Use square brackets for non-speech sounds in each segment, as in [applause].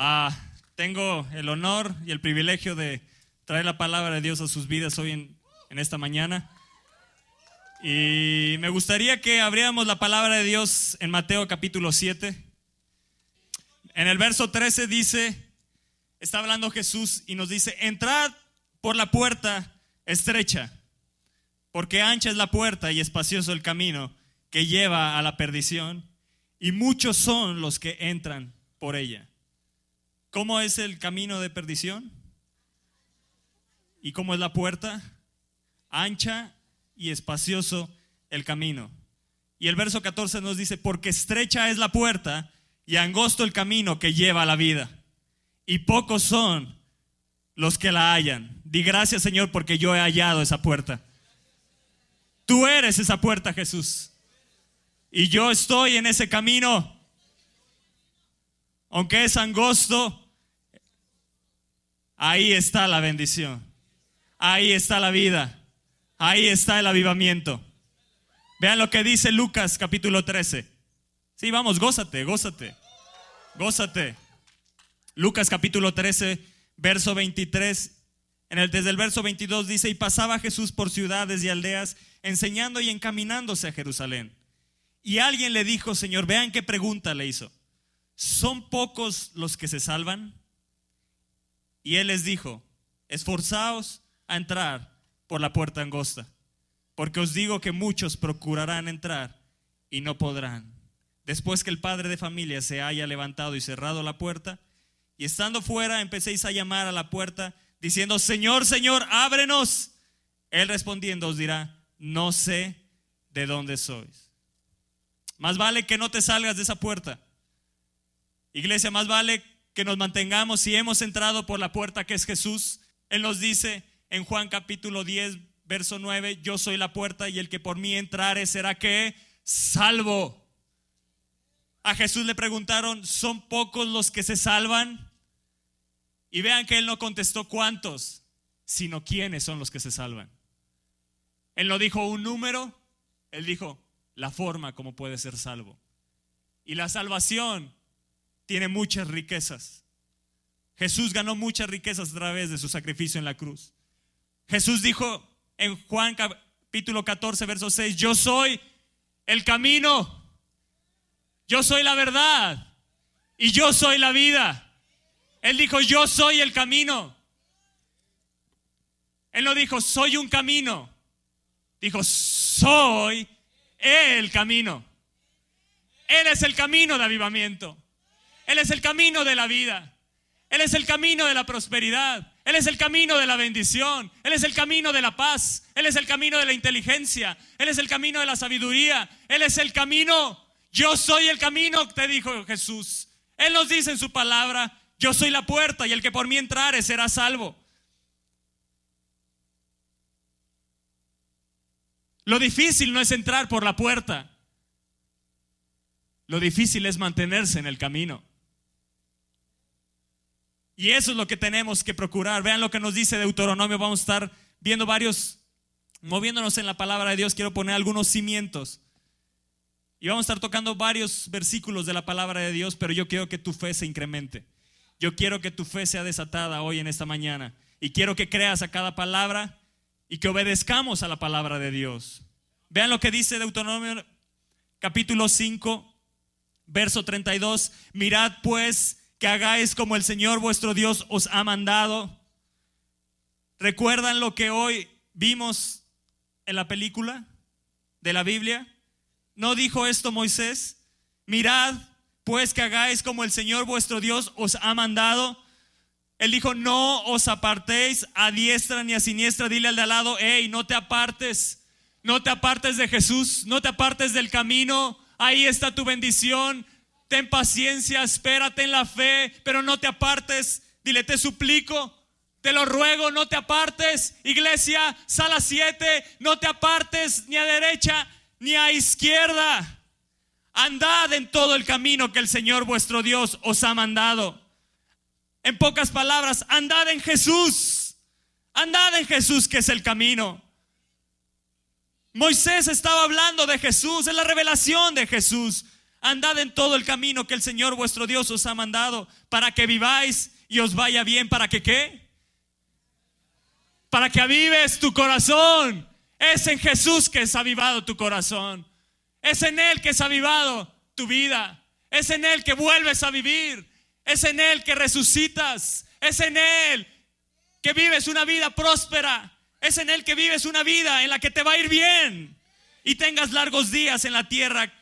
Ah, tengo el honor y el privilegio de traer la palabra de Dios a sus vidas hoy en, en esta mañana. Y me gustaría que abriéramos la palabra de Dios en Mateo capítulo 7. En el verso 13 dice, está hablando Jesús y nos dice, entrad por la puerta estrecha, porque ancha es la puerta y espacioso el camino que lleva a la perdición, y muchos son los que entran por ella. ¿Cómo es el camino de perdición? ¿Y cómo es la puerta? Ancha y espacioso el camino. Y el verso 14 nos dice, porque estrecha es la puerta y angosto el camino que lleva a la vida. Y pocos son los que la hallan. Di gracias Señor porque yo he hallado esa puerta. Tú eres esa puerta, Jesús. Y yo estoy en ese camino. Aunque es angosto, ahí está la bendición. Ahí está la vida. Ahí está el avivamiento. Vean lo que dice Lucas capítulo 13. Sí, vamos, gózate, gózate. Gózate. Lucas capítulo 13, verso 23. En el, desde el verso 22 dice, y pasaba Jesús por ciudades y aldeas, enseñando y encaminándose a Jerusalén. Y alguien le dijo, Señor, vean qué pregunta le hizo. ¿Son pocos los que se salvan? Y él les dijo, esforzaos a entrar por la puerta angosta, porque os digo que muchos procurarán entrar y no podrán. Después que el padre de familia se haya levantado y cerrado la puerta, y estando fuera empecéis a llamar a la puerta, diciendo, Señor, Señor, ábrenos. Él respondiendo os dirá, no sé de dónde sois. Más vale que no te salgas de esa puerta. Iglesia, más vale que nos mantengamos si hemos entrado por la puerta que es Jesús. Él nos dice, en Juan capítulo 10, verso 9, yo soy la puerta y el que por mí entrare será que salvo. A Jesús le preguntaron, ¿son pocos los que se salvan? Y vean que él no contestó cuántos, sino quiénes son los que se salvan. Él no dijo un número, él dijo la forma como puede ser salvo. Y la salvación tiene muchas riquezas. Jesús ganó muchas riquezas a través de su sacrificio en la cruz. Jesús dijo en Juan capítulo 14, verso 6, yo soy el camino, yo soy la verdad y yo soy la vida. Él dijo, yo soy el camino. Él no dijo, soy un camino. Dijo, soy el camino. Él es el camino de avivamiento. Él es el camino de la vida. Él es el camino de la prosperidad. Él es el camino de la bendición. Él es el camino de la paz. Él es el camino de la inteligencia. Él es el camino de la sabiduría. Él es el camino. Yo soy el camino, te dijo Jesús. Él nos dice en su palabra, yo soy la puerta y el que por mí entrare será salvo. Lo difícil no es entrar por la puerta. Lo difícil es mantenerse en el camino. Y eso es lo que tenemos que procurar. Vean lo que nos dice Deuteronomio. Vamos a estar viendo varios, moviéndonos en la palabra de Dios. Quiero poner algunos cimientos. Y vamos a estar tocando varios versículos de la palabra de Dios, pero yo quiero que tu fe se incremente. Yo quiero que tu fe sea desatada hoy en esta mañana. Y quiero que creas a cada palabra y que obedezcamos a la palabra de Dios. Vean lo que dice Deuteronomio capítulo 5, verso 32. Mirad pues que hagáis como el Señor vuestro Dios os ha mandado. ¿Recuerdan lo que hoy vimos en la película de la Biblia? ¿No dijo esto Moisés? Mirad pues que hagáis como el Señor vuestro Dios os ha mandado. Él dijo, no os apartéis a diestra ni a siniestra. Dile al de al lado, hey, no te apartes. No te apartes de Jesús, no te apartes del camino. Ahí está tu bendición ten paciencia, espérate en la fe, pero no te apartes. Dile, te suplico, te lo ruego, no te apartes. Iglesia, sala 7, no te apartes ni a derecha ni a izquierda. Andad en todo el camino que el Señor vuestro Dios os ha mandado. En pocas palabras, andad en Jesús. Andad en Jesús que es el camino. Moisés estaba hablando de Jesús, es la revelación de Jesús. Andad en todo el camino que el Señor vuestro Dios os ha mandado para que viváis y os vaya bien. ¿Para que qué? Para que avives tu corazón. Es en Jesús que es avivado tu corazón. Es en Él que es avivado tu vida. Es en Él que vuelves a vivir. Es en Él que resucitas. Es en Él que vives una vida próspera. Es en Él que vives una vida en la que te va a ir bien. Y tengas largos días en la tierra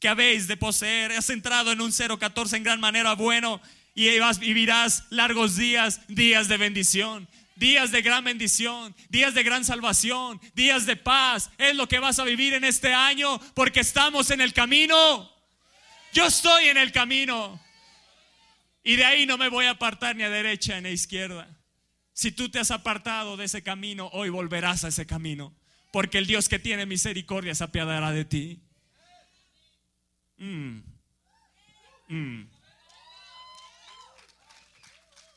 que habéis de poseer. Has entrado en un 014 en gran manera bueno y vivirás largos días, días de bendición días de gran bendición, días de gran salvación, días de paz. Es lo que vas a vivir en este año porque estamos en el camino. Yo estoy en el camino. Y de ahí no me voy a apartar ni a derecha ni a izquierda. Si tú te has apartado de ese camino, hoy volverás a ese camino. Porque el Dios que tiene misericordia se apiadará de ti. Mm. Mm.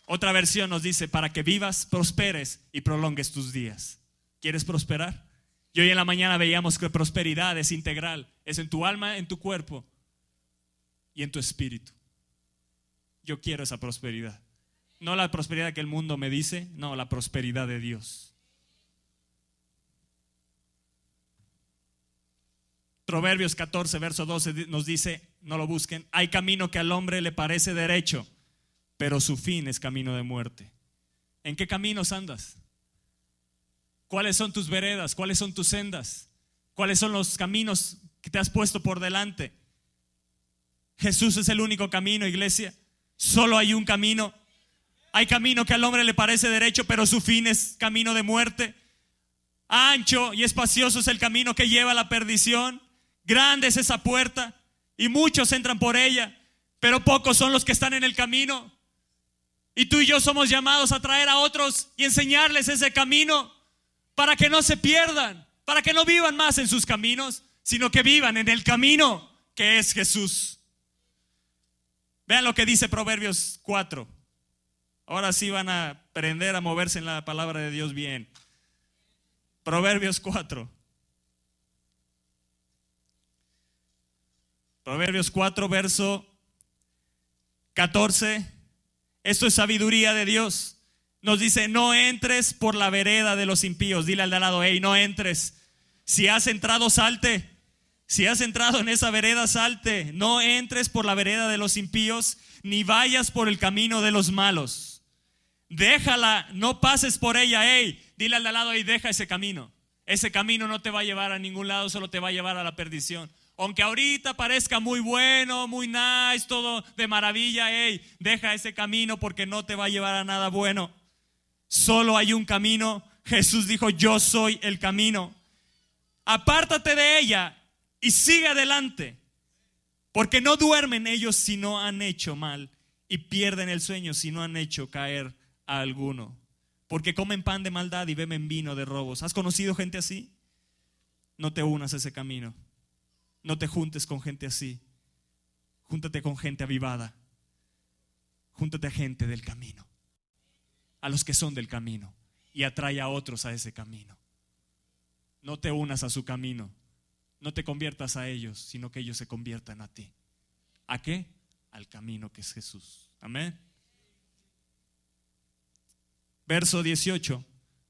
Otra versión nos dice, para que vivas, prosperes y prolongues tus días. ¿Quieres prosperar? Y hoy en la mañana veíamos que prosperidad es integral, es en tu alma, en tu cuerpo y en tu espíritu. Yo quiero esa prosperidad. No la prosperidad que el mundo me dice, no, la prosperidad de Dios. Proverbios 14, verso 12 nos dice, no lo busquen, hay camino que al hombre le parece derecho pero su fin es camino de muerte. ¿En qué caminos andas? ¿Cuáles son tus veredas? ¿Cuáles son tus sendas? ¿Cuáles son los caminos que te has puesto por delante? Jesús es el único camino, iglesia. Solo hay un camino. Hay camino que al hombre le parece derecho, pero su fin es camino de muerte. Ancho y espacioso es el camino que lleva a la perdición. Grande es esa puerta y muchos entran por ella, pero pocos son los que están en el camino. Y tú y yo somos llamados a traer a otros y enseñarles ese camino para que no se pierdan, para que no vivan más en sus caminos, sino que vivan en el camino que es Jesús. Vean lo que dice Proverbios 4. Ahora sí van a aprender a moverse en la palabra de Dios bien. Proverbios 4. Proverbios 4, verso 14 esto es sabiduría de Dios. Nos dice, no entres por la vereda de los impíos. Dile al de al lado, hey, no entres. Si has entrado, salte. Si has entrado en esa vereda, salte. No entres por la vereda de los impíos, ni vayas por el camino de los malos. Déjala, no pases por ella, hey. Dile al de al lado, hey, deja ese camino. Ese camino no te va a llevar a ningún lado, solo te va a llevar a la perdición. Aunque ahorita parezca muy bueno, muy nice, todo de maravilla, hey, deja ese camino porque no te va a llevar a nada bueno. Solo hay un camino. Jesús dijo, yo soy el camino. Apártate de ella y sigue adelante. Porque no duermen ellos si no han hecho mal y pierden el sueño si no han hecho caer a alguno. Porque comen pan de maldad y beben vino de robos. ¿Has conocido gente así? No te unas a ese camino. No te juntes con gente así. Júntate con gente avivada. Júntate a gente del camino. A los que son del camino. Y atrae a otros a ese camino. No te unas a su camino. No te conviertas a ellos, sino que ellos se conviertan a ti. ¿A qué? Al camino que es Jesús. Amén. Verso 18.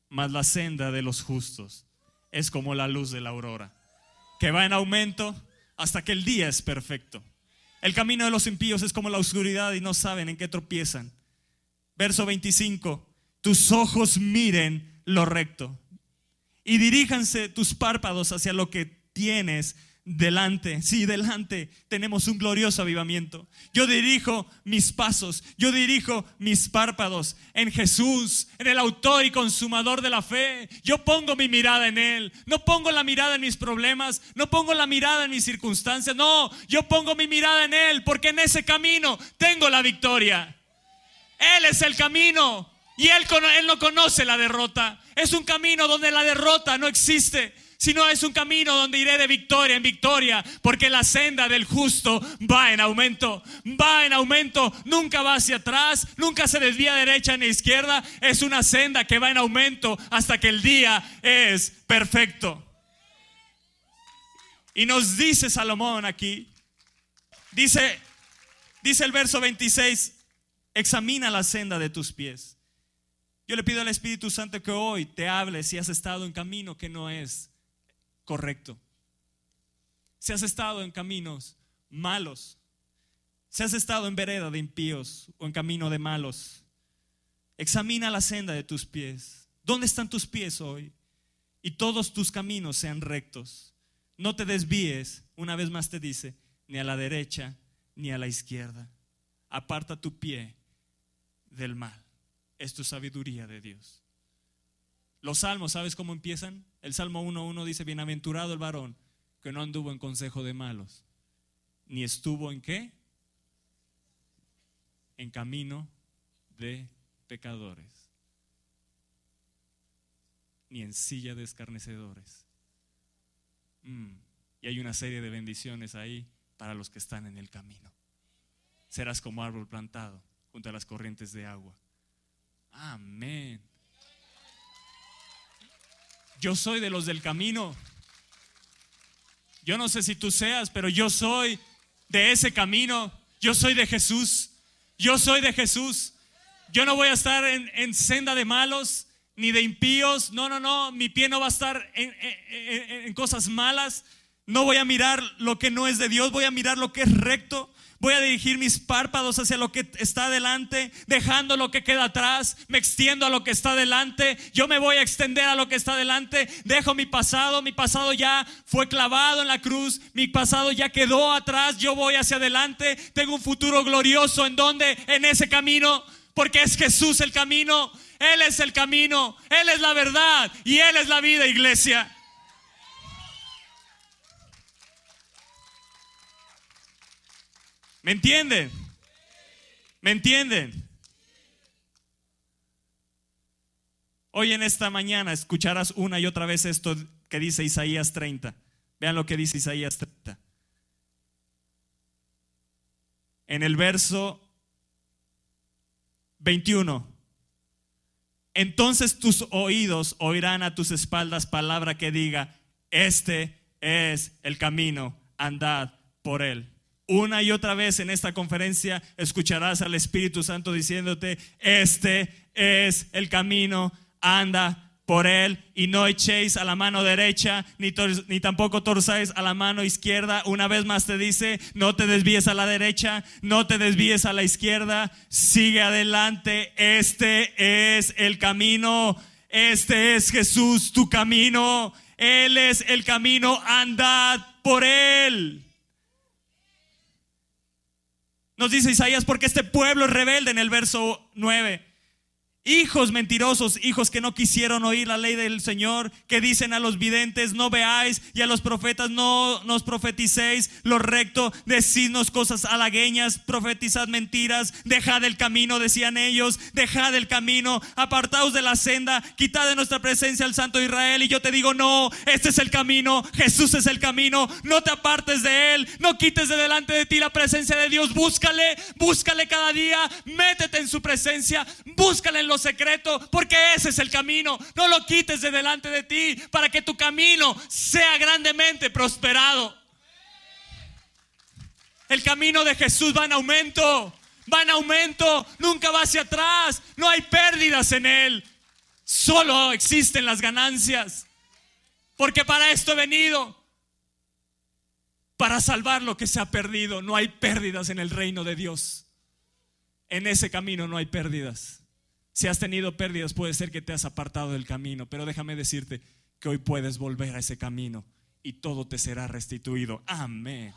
Mas la senda de los justos es como la luz de la aurora que va en aumento hasta que el día es perfecto. El camino de los impíos es como la oscuridad y no saben en qué tropiezan. Verso 25, tus ojos miren lo recto y diríjanse tus párpados hacia lo que tienes delante, sí, delante tenemos un glorioso avivamiento. Yo dirijo mis pasos, yo dirijo mis párpados en Jesús, en el autor y consumador de la fe. Yo pongo mi mirada en Él, no pongo la mirada en mis problemas, no pongo la mirada en mis circunstancias, no, yo pongo mi mirada en Él porque en ese camino tengo la victoria. Él es el camino y Él, él no conoce la derrota. Es un camino donde la derrota no existe sino es un camino donde iré de victoria en victoria, porque la senda del justo va en aumento, va en aumento, nunca va hacia atrás, nunca se desvía derecha ni izquierda, es una senda que va en aumento hasta que el día es perfecto. Y nos dice Salomón aquí, Dice, dice el verso 26, examina la senda de tus pies. Yo le pido al Espíritu Santo que hoy te hable si has estado en camino que no es correcto. Si has estado en caminos malos. Si has estado en vereda de impíos o en camino de malos. Examina la senda de tus pies. ¿Dónde están tus pies hoy? Y todos tus caminos sean rectos. No te desvíes, una vez más te dice, ni a la derecha ni a la izquierda. Aparta tu pie del mal. Es tu sabiduría de Dios. Los salmos, ¿sabes cómo empiezan? El Salmo 1.1 dice, bienaventurado el varón que no anduvo en consejo de malos, ni estuvo en qué? En camino de pecadores, ni en silla de escarnecedores. Mm, y hay una serie de bendiciones ahí para los que están en el camino. Serás como árbol plantado junto a las corrientes de agua. Amén. Yo soy de los del camino. Yo no sé si tú seas, pero yo soy de ese camino. Yo soy de Jesús. Yo soy de Jesús. Yo no voy a estar en, senda de malos ni de impíos. No, no, no. Mi pie no va a estar en cosas malas. No voy a mirar lo que no es de Dios. Voy a mirar lo que es recto. Voy a dirigir mis párpados hacia lo que está adelante, dejando lo que queda atrás, me extiendo a lo que está adelante, yo me voy a extender a lo que está adelante, dejo mi pasado, mi pasado ya fue clavado en la cruz, mi pasado ya quedó atrás, yo voy hacia adelante, tengo un futuro glorioso en donde, en ese camino, porque es Jesús el camino, Él es el camino, Él es la verdad y Él es la vida, iglesia. ¿Me entienden? ¿Me entienden? Hoy en esta mañana escucharás una y otra vez esto que dice Isaías 30. Vean lo que dice Isaías 30. En el verso 21. Entonces tus oídos oirán a tus espaldas palabra que diga, este es el camino, andad por él. Una y otra vez en esta conferencia escucharás al Espíritu Santo diciéndote, este es el camino, anda por él y no echéis a la mano derecha ni, ni tampoco torzáis a la mano izquierda. Una vez más te dice, no te desvíes a la derecha, no te desvíes a la izquierda, sigue adelante, este es el camino, este es Jesús tu camino, Él es el camino, andad por él. Nos dice Isaías, porque este pueblo es rebelde en el verso 9. Hijos mentirosos, hijos que no quisieron oír la ley del Señor, que dicen a los videntes, no veáis, y a los profetas, no nos profeticéis lo recto, decidnos cosas halagueñas, profetizad mentiras, dejad el camino, decían ellos, dejad el camino, apartaos de la senda, quitad de nuestra presencia al Santo Israel. Y yo te digo, no, este es el camino, Jesús es el camino, no te apartes de él, no quites de delante de ti la presencia de Dios, búscale, búscale cada día, métete en su presencia, búscale en los secreto, porque ese es el camino. No lo quites de delante de ti para que tu camino sea grandemente prosperado. El camino de Jesús va en aumento, va en aumento, nunca va hacia atrás, no hay pérdidas en él, solo existen las ganancias. Porque para esto he venido, para salvar lo que se ha perdido. No hay pérdidas en el reino de Dios. En ese camino no hay pérdidas. Si has tenido pérdidas, puede ser que te has apartado del camino, pero déjame decirte que hoy puedes volver a ese camino y todo te será restituido. Amén.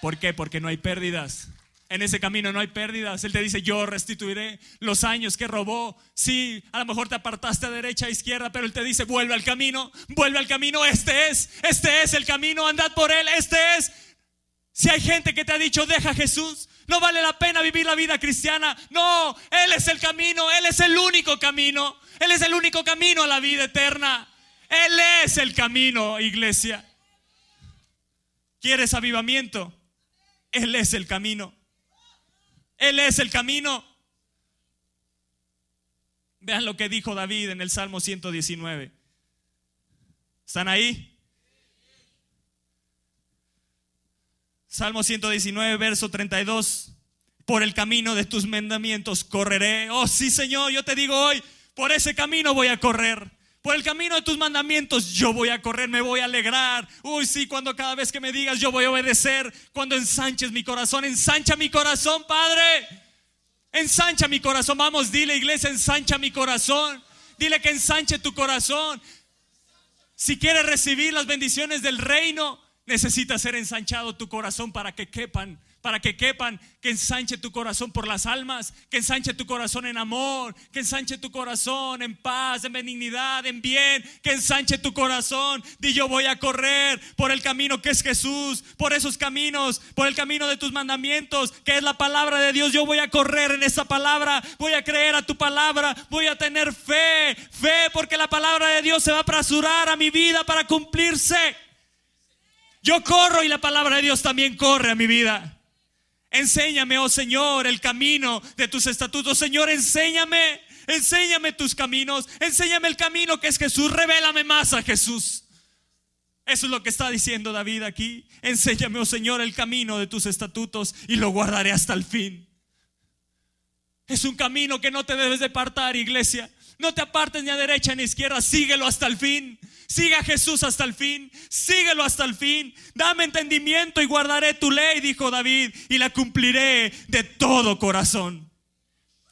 ¿Por qué? Porque no hay pérdidas. En ese camino no hay pérdidas. Él te dice, yo restituiré los años que robó. Sí, a lo mejor te apartaste a derecha, a izquierda, pero Él te dice, vuelve al camino, vuelve al camino. Este es, este es el camino, andad por Él, este es. Si hay gente que te ha dicho, deja a Jesús, no vale la pena vivir la vida cristiana. No, Él es el camino, Él es el único camino. Él es el único camino a la vida eterna. Él es el camino, iglesia. ¿Quieres avivamiento? Él es el camino. Él es el camino. Vean lo que dijo David en el Salmo 119. ¿Están ahí? Salmo 119, verso 32. Por el camino de tus mandamientos correré. Oh, sí, Señor, yo te digo hoy, por ese camino voy a correr. Por el camino de tus mandamientos yo voy a correr, me voy a alegrar. Uy, sí, cuando cada vez que me digas yo voy a obedecer. Cuando ensanches mi corazón, ensancha mi corazón, Padre. Ensancha mi corazón. Vamos, dile, iglesia, ensancha mi corazón. Dile que ensanche tu corazón. Si quieres recibir las bendiciones del reino, necesita ser ensanchado tu corazón para que quepan para que quepan, que ensanche tu corazón por las almas, que ensanche tu corazón en amor, que ensanche tu corazón en paz, en benignidad, en bien, que ensanche tu corazón. Di yo voy a correr por el camino que es Jesús, por esos caminos, por el camino de tus mandamientos, que es la palabra de Dios. Yo voy a correr en esa palabra, voy a creer a tu palabra, voy a tener fe, fe, porque la palabra de Dios se va a apresurar a mi vida para cumplirse. Yo corro y la palabra de Dios también corre a mi vida. Enséñame, oh Señor, el camino de tus estatutos. Señor, enséñame, enséñame tus caminos. Enséñame el camino que es Jesús. Revélame más a Jesús. Eso es lo que está diciendo David aquí. Enséñame, oh Señor, el camino de tus estatutos y lo guardaré hasta el fin. Es un camino que no te debes de apartar, iglesia. No te apartes ni a derecha ni a izquierda, síguelo hasta el fin. Siga a Jesús hasta el fin, síguelo hasta el fin. Dame entendimiento y guardaré tu ley, dijo David, y la cumpliré de todo corazón.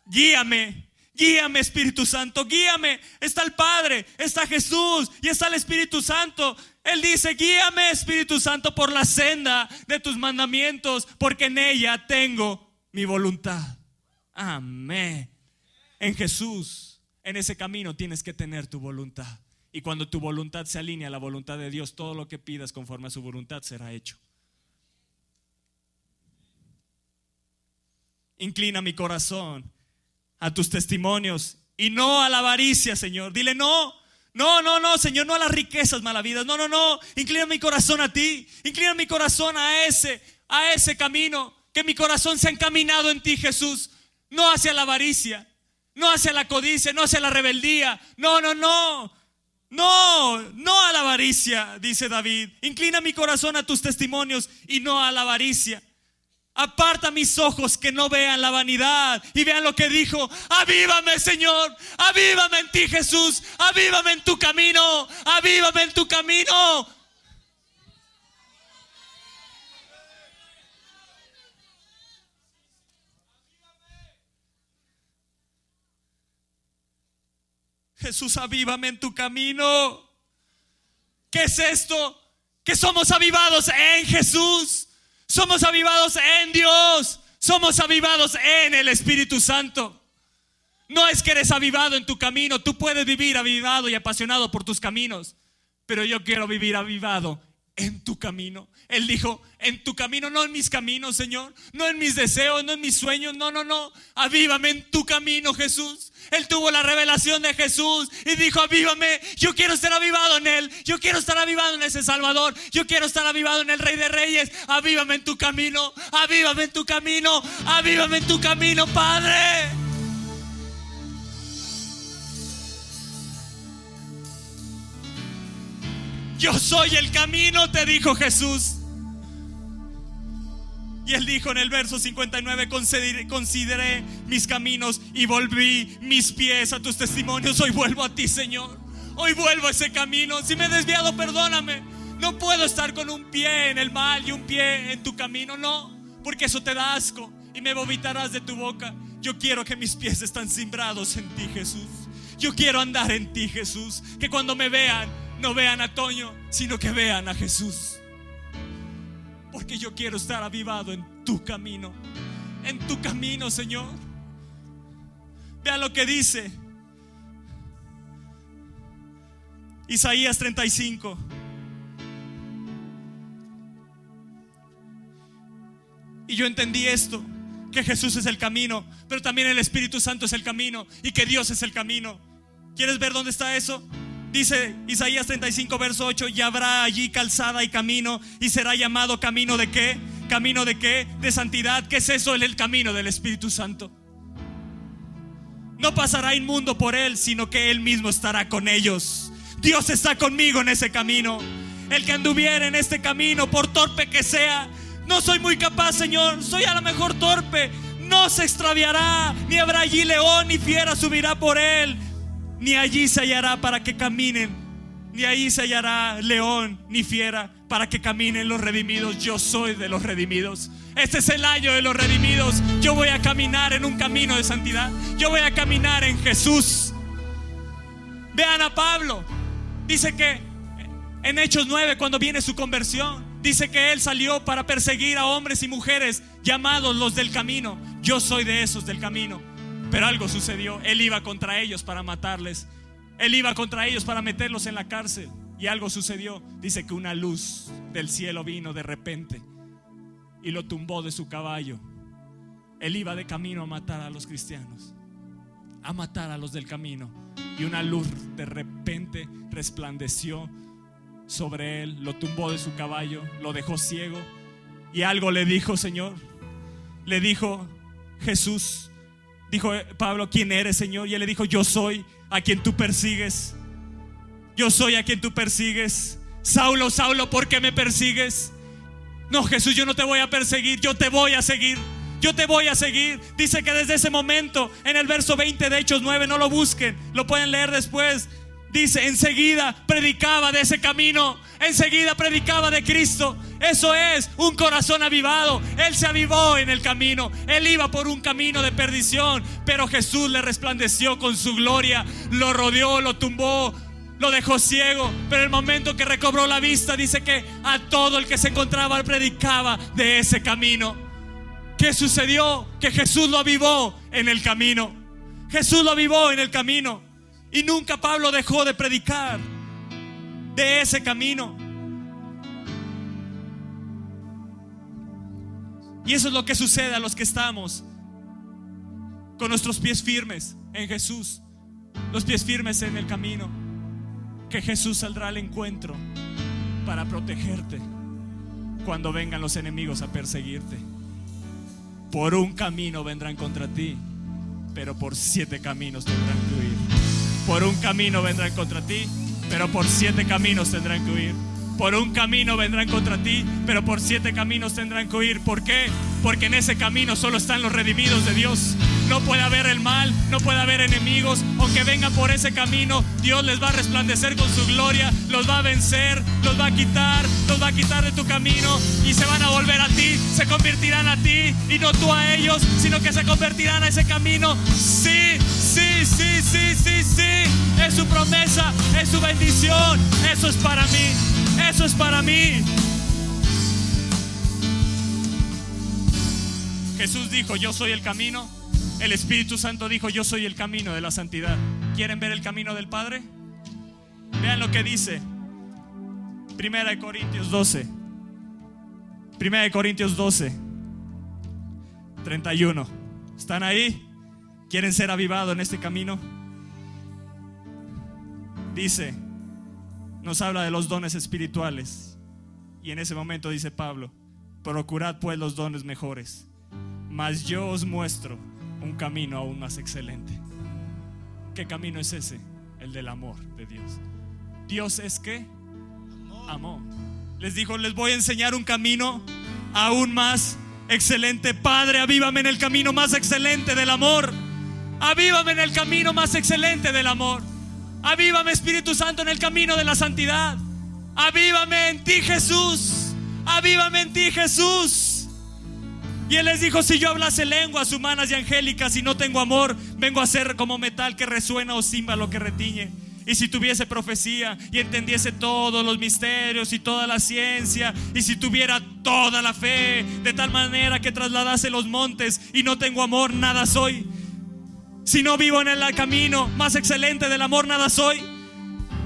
Guíame, guíame Espíritu Santo, guíame. Está el Padre, está Jesús y está el Espíritu Santo. Él dice, guíame Espíritu Santo por la senda de tus mandamientos, porque en ella tengo mi voluntad. Amén. En Jesús, en ese camino tienes que tener tu voluntad. Y cuando tu voluntad se alinea a la voluntad de Dios, todo lo que pidas conforme a su voluntad será hecho. Inclina mi corazón a tus testimonios y no a la avaricia, Señor. Dile no. No, no, no, Señor, no a las riquezas malavidas. No, no, no. Inclina mi corazón a ti. Inclina mi corazón a ese, a ese camino. Que mi corazón se ha encaminado en ti, Jesús. No hacia la avaricia, no hacia la codicia, no hacia la rebeldía. No, no, no. No, no a la avaricia, dice David. Inclina mi corazón a tus testimonios y no a la avaricia. Aparta mis ojos que no vean la vanidad y vean lo que dijo. Avívame, Señor. Avívame en ti, Jesús. Avívame en tu camino. Avívame en tu camino. Jesús, avívame en tu camino. ¿Qué es esto? Que somos avivados en Jesús. Somos avivados en Dios. Somos avivados en el Espíritu Santo. No es que eres avivado en tu camino. Tú puedes vivir avivado y apasionado por tus caminos. Pero yo quiero vivir avivado en tu camino. Él dijo, en tu camino, no en mis caminos, Señor, no en mis deseos, no en mis sueños, no, no, no, avívame en tu camino, Jesús. Él tuvo la revelación de Jesús y dijo, avívame, yo quiero estar avivado en Él, yo quiero estar avivado en ese Salvador, yo quiero estar avivado en el Rey de Reyes, avívame en tu camino, avívame en tu camino, avívame en tu camino, Padre. Yo soy el camino, te dijo Jesús. Y él dijo en el verso 59, consideré, mis caminos y volví mis pies a tus testimonios. Hoy vuelvo a ti, Señor. Hoy vuelvo a ese camino. Si me he desviado, perdóname. No puedo estar con un pie en el mal y un pie en tu camino, no. Porque eso te da asco y me vomitarás de tu boca. Yo quiero que mis pies estén simbrados en ti, Jesús. Yo quiero andar en ti, Jesús. Que cuando me vean, no vean a Toño, sino que vean a Jesús. Porque yo quiero estar avivado en tu camino. En tu camino, Señor. Vean lo que dice. Isaías 35. Y yo entendí esto, que Jesús es el camino, pero también el Espíritu Santo es el camino y que Dios es el camino. ¿Quieres ver dónde está eso? Dice Isaías 35, verso 8, y habrá allí calzada y camino, y será llamado camino de qué? Camino de qué? De santidad. ¿Qué es eso? El, el camino del Espíritu Santo. No pasará inmundo por él, sino que él mismo estará con ellos. Dios está conmigo en ese camino. El que anduviera en este camino, por torpe que sea, No soy muy capaz, Señor. Soy a lo mejor torpe. No se extraviará, ni habrá allí león, ni fiera subirá por él, ni allí se hallará para que caminen, ni allí se hallará león, ni fiera para que caminen los redimidos. Yo soy de los redimidos. Este es el año de los redimidos. Yo voy a caminar en un camino de santidad. Yo voy a caminar en Jesús. Vean a Pablo. Dice que en Hechos 9, cuando viene su conversión, dice que él salió para perseguir a hombres y mujeres llamados los del camino. Yo soy de esos del camino. Pero algo sucedió. Él iba contra ellos para matarles. Él iba contra ellos para meterlos en la cárcel. Y algo sucedió. Dice que una luz del cielo vino de repente y lo tumbó de su caballo. Él iba de camino a matar a los cristianos, a matar a los del camino. Y una luz de repente resplandeció sobre él, lo tumbó de su caballo, lo dejó ciego. Y algo le dijo, Señor. Le dijo Jesús, dijo eh, Pablo, ¿quién eres, Señor? Y él le dijo, yo soy a quien tú persigues. Yo soy a quien tú persigues. Saulo, Saulo, ¿por qué me persigues? No, Jesús, yo no te voy a perseguir, yo te voy a seguir. Yo te voy a seguir. Dice que desde ese momento, en el verso 20 de Hechos 9, no lo busquen, lo pueden leer después. Dice, enseguida predicaba de ese camino, enseguida predicaba de Cristo. Eso es un corazón avivado. Él se avivó en el camino. Él iba por un camino de perdición, pero Jesús le resplandeció con su gloria, lo rodeó, lo tumbó, lo dejó ciego, pero el momento que recobró la vista dice que a todo el que se encontraba predicaba de ese camino. ¿Qué sucedió? Que Jesús lo avivó en el camino. Jesús lo avivó en el camino. Y nunca Pablo dejó de predicar de ese camino. Y eso es lo que sucede a los que estamos con nuestros pies firmes en Jesús, los pies firmes en el camino, que Jesús saldrá al encuentro para protegerte cuando vengan los enemigos a perseguirte. Por un camino vendrán contra ti, pero por siete caminos tendrán que huir. Por un camino vendrán contra ti, pero por siete caminos tendrán que huir. Por un camino vendrán contra ti, pero por siete caminos tendrán que huir. ¿Por qué? Porque en ese camino solo están los redimidos de Dios. No puede haber el mal, no puede haber enemigos. Aunque vengan por ese camino, Dios les va a resplandecer con su gloria, los va a vencer, los va a quitar, los va a quitar de tu camino y se van a volver a ti, se convertirán a ti y no tú a ellos, sino que se convertirán a ese camino. Sí, sí, sí, sí, sí, sí. Es su promesa, es su bendición. Eso es para mí, eso es para mí. Jesús dijo, yo soy el camino el Espíritu Santo dijo, yo soy el camino de la santidad. ¿Quieren ver el camino del Padre? Vean lo que dice. Primera de Corintios 12. Primera de Corintios 12. 31. ¿Están ahí? ¿Quieren ser avivados en este camino? Dice, nos habla de los dones espirituales. Y en ese momento dice Pablo, procurad pues los dones mejores. Mas yo os muestro un camino aún más excelente. ¿Qué camino es ese? El del amor de Dios. Dios es que amor. Les dijo, les voy a enseñar un camino aún más excelente. Padre, avívame en el camino más excelente del amor. Avívame en el camino más excelente del amor. Avívame Espíritu Santo en el camino de la santidad. Avívame en ti Jesús. Avívame en ti Jesús. Y él les dijo, si yo hablase lenguas humanas y angélicas y no tengo amor, vengo a ser como metal que resuena o lo que retiñe. Y si tuviese profecía y entendiese todos los misterios y toda la ciencia, y si tuviera toda la fe, de tal manera que trasladase los montes y no tengo amor, nada soy. Si no vivo en el camino más excelente del amor, nada soy.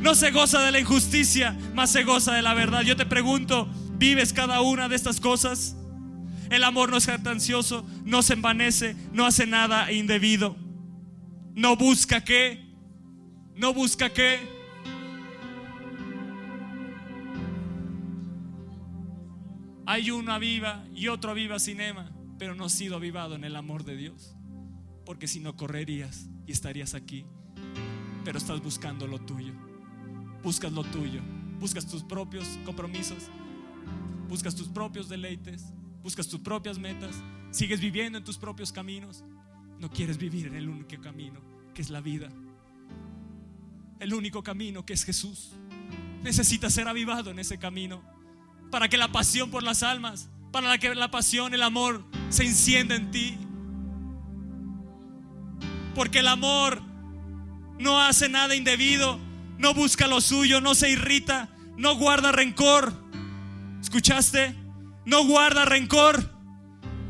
no se goza de la injusticia, más se goza de la verdad. Yo te pregunto, ¿vives cada una de estas cosas? El amor no es jactancioso, no se envanece, no hace nada indebido. No busca qué. No busca qué. Hay uno aviva y otro aviva cinema, pero no has sido avivado en el amor de Dios. Porque si no correrías y estarías aquí, pero estás buscando lo tuyo. Buscas lo tuyo, buscas tus propios compromisos, buscas tus propios deleites, buscas tus propias metas, sigues viviendo en tus propios caminos. No quieres vivir en el único camino, que es la vida. El único camino que es Jesús. Necesitas ser avivado en ese camino para que la pasión por las almas, para que la pasión, el amor se encienda en ti. Porque el amor no hace nada indebido, no busca lo suyo, no se irrita, no guarda rencor. ¿Escuchaste? No guarda rencor,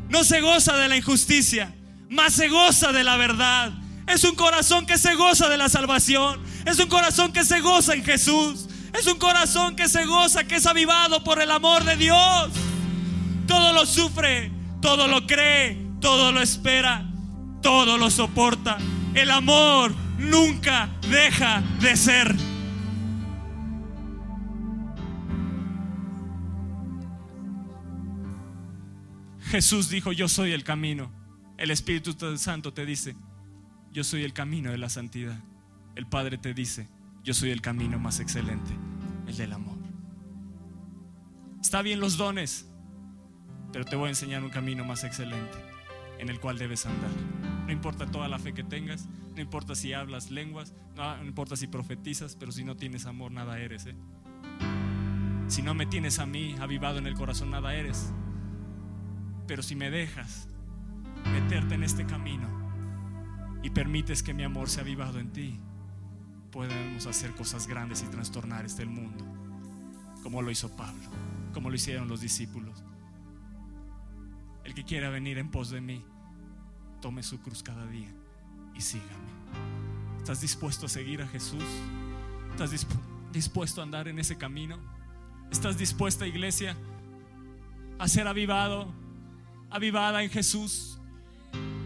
no se goza de la injusticia, más se goza de la verdad. Es un corazón que se goza de la salvación, es un corazón que se goza en Jesús. Es un corazón que se goza, que es avivado por el amor de Dios. Todo lo sufre, todo lo cree, todo lo espera, todo lo soporta. El amor nunca deja de ser. Jesús dijo, yo soy el camino. El Espíritu Santo te dice, yo soy el camino de la santidad. El Padre te dice, yo soy el camino más excelente, el del amor. Está bien los dones, pero te voy a enseñar un camino más excelente en el cual debes andar. No importa toda la fe que tengas, no importa si hablas lenguas, no, importa si profetizas, pero si no tienes amor, nada eres. ¿eh? Si no me tienes a mí avivado en el corazón, nada eres. Pero si me dejas meterte en este camino y permites que mi amor sea avivado en ti, podemos hacer cosas grandes y trastornar este mundo, como lo hizo Pablo, como lo hicieron los discípulos. El que quiera venir en pos de mí, tome su cruz cada día y sígame. ¿Estás dispuesto a seguir a Jesús? ¿Estás dispuesto a andar en ese camino? ¿Estás dispuesta, iglesia, a ser avivado, avivada en Jesús?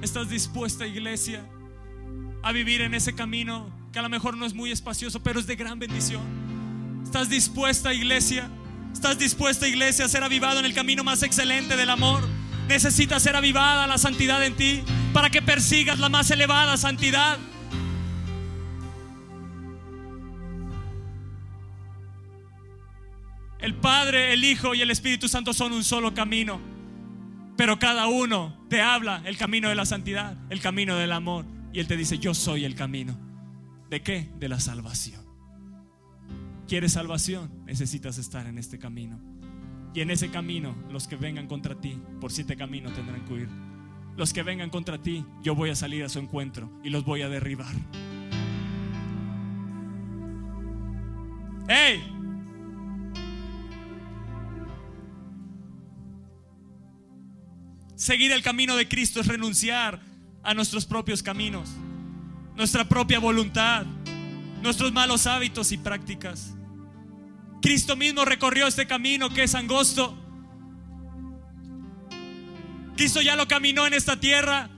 ¿Estás dispuesta, iglesia, a vivir en ese camino que a lo mejor no es muy espacioso, pero es de gran bendición. ¿Estás dispuesta, iglesia? ¿Estás dispuesta, iglesia, a ser avivado en el camino más excelente del amor? Necesitas ser avivada la santidad en ti para que persigas la más elevada santidad. El Padre, el Hijo y el Espíritu Santo son un solo camino, pero cada uno te habla el camino de la santidad, el camino del amor, y Él te dice, yo soy el camino. ¿De qué? De la salvación. ¿Quieres salvación? Necesitas estar en este camino. Y en ese camino, los que vengan contra ti, por siete caminos tendrán que huir. Los que vengan contra ti, yo voy a salir a su encuentro y los voy a derribar. ¡Hey! Seguir el camino de Cristo es renunciar a nuestros propios caminos nuestra propia voluntad, nuestros malos hábitos y prácticas. Cristo mismo recorrió este camino que es angosto. Cristo ya lo caminó en esta tierra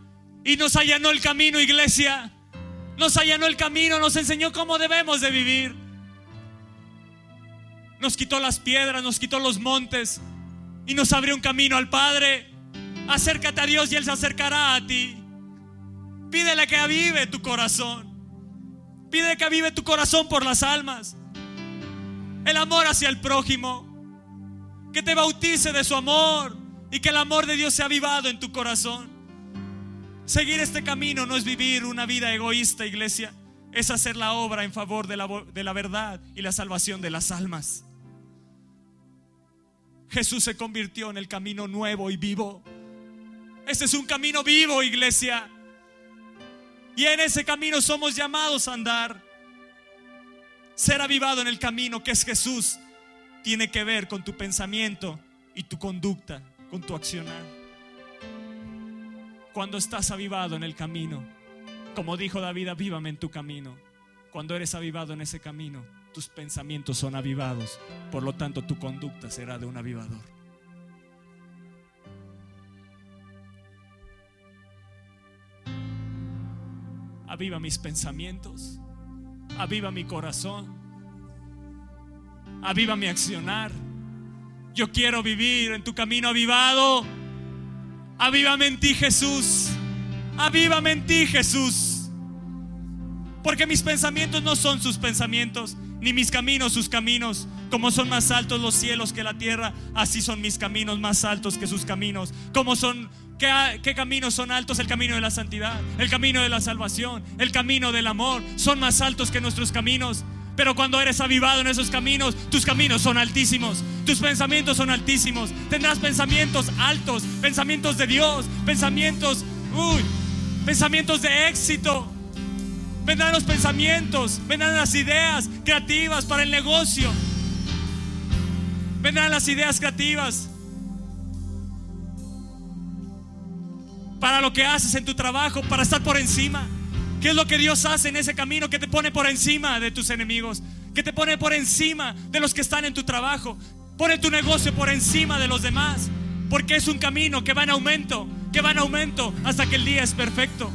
y nos allanó el camino, iglesia. Nos allanó el camino, nos enseñó cómo debemos de vivir. Nos quitó las piedras, nos quitó los montes y nos abrió un camino al Padre. Acércate a Dios y Él se acercará a ti. Pídele que avive tu corazón. Pide que avive tu corazón por las almas. El amor hacia el prójimo. Que te bautice de su amor y que el amor de Dios sea avivado en tu corazón. Seguir este camino no es vivir una vida egoísta, iglesia. Es hacer la obra en favor de la, de la verdad y la salvación de las almas. Jesús se convirtió en el camino nuevo y vivo. Este es un camino vivo, iglesia. Y en ese camino somos llamados a andar. Ser avivado en el camino que es Jesús tiene que ver con tu pensamiento y tu conducta, con tu accionar. Cuando estás avivado en el camino, como dijo David, avívame en tu camino. Cuando eres avivado en ese camino, tus pensamientos son avivados, por lo tanto tu conducta será de un avivador. aviva mis pensamientos, Aviva mi corazón. Aviva mi accionar. Yo quiero vivir en tu camino avivado. Avívame en ti, Jesús. Avívame en ti, Jesús. Porque mis pensamientos no son sus pensamientos, ni mis caminos sus caminos. Como son más altos los cielos que la tierra, así son mis caminos más altos que sus caminos. Como son ¿Qué, caminos son altos? El camino de la santidad, el camino de la salvación, el camino del amor. Son más altos que nuestros caminos. Pero cuando eres avivado en esos caminos, tus caminos son altísimos, tus pensamientos son altísimos. Tendrás pensamientos altos, pensamientos de Dios, pensamientos, uy, pensamientos de éxito. Vendrán los pensamientos, vendrán las ideas creativas para el negocio. Vendrán las ideas creativas para lo que haces en tu trabajo, para estar por encima. ¿Qué es lo que Dios hace en ese camino que te pone por encima de tus enemigos? Que te pone por encima de los que están en tu trabajo. Pone tu negocio por encima de los demás. Porque es un camino que va en aumento, que va en aumento hasta que el día es perfecto.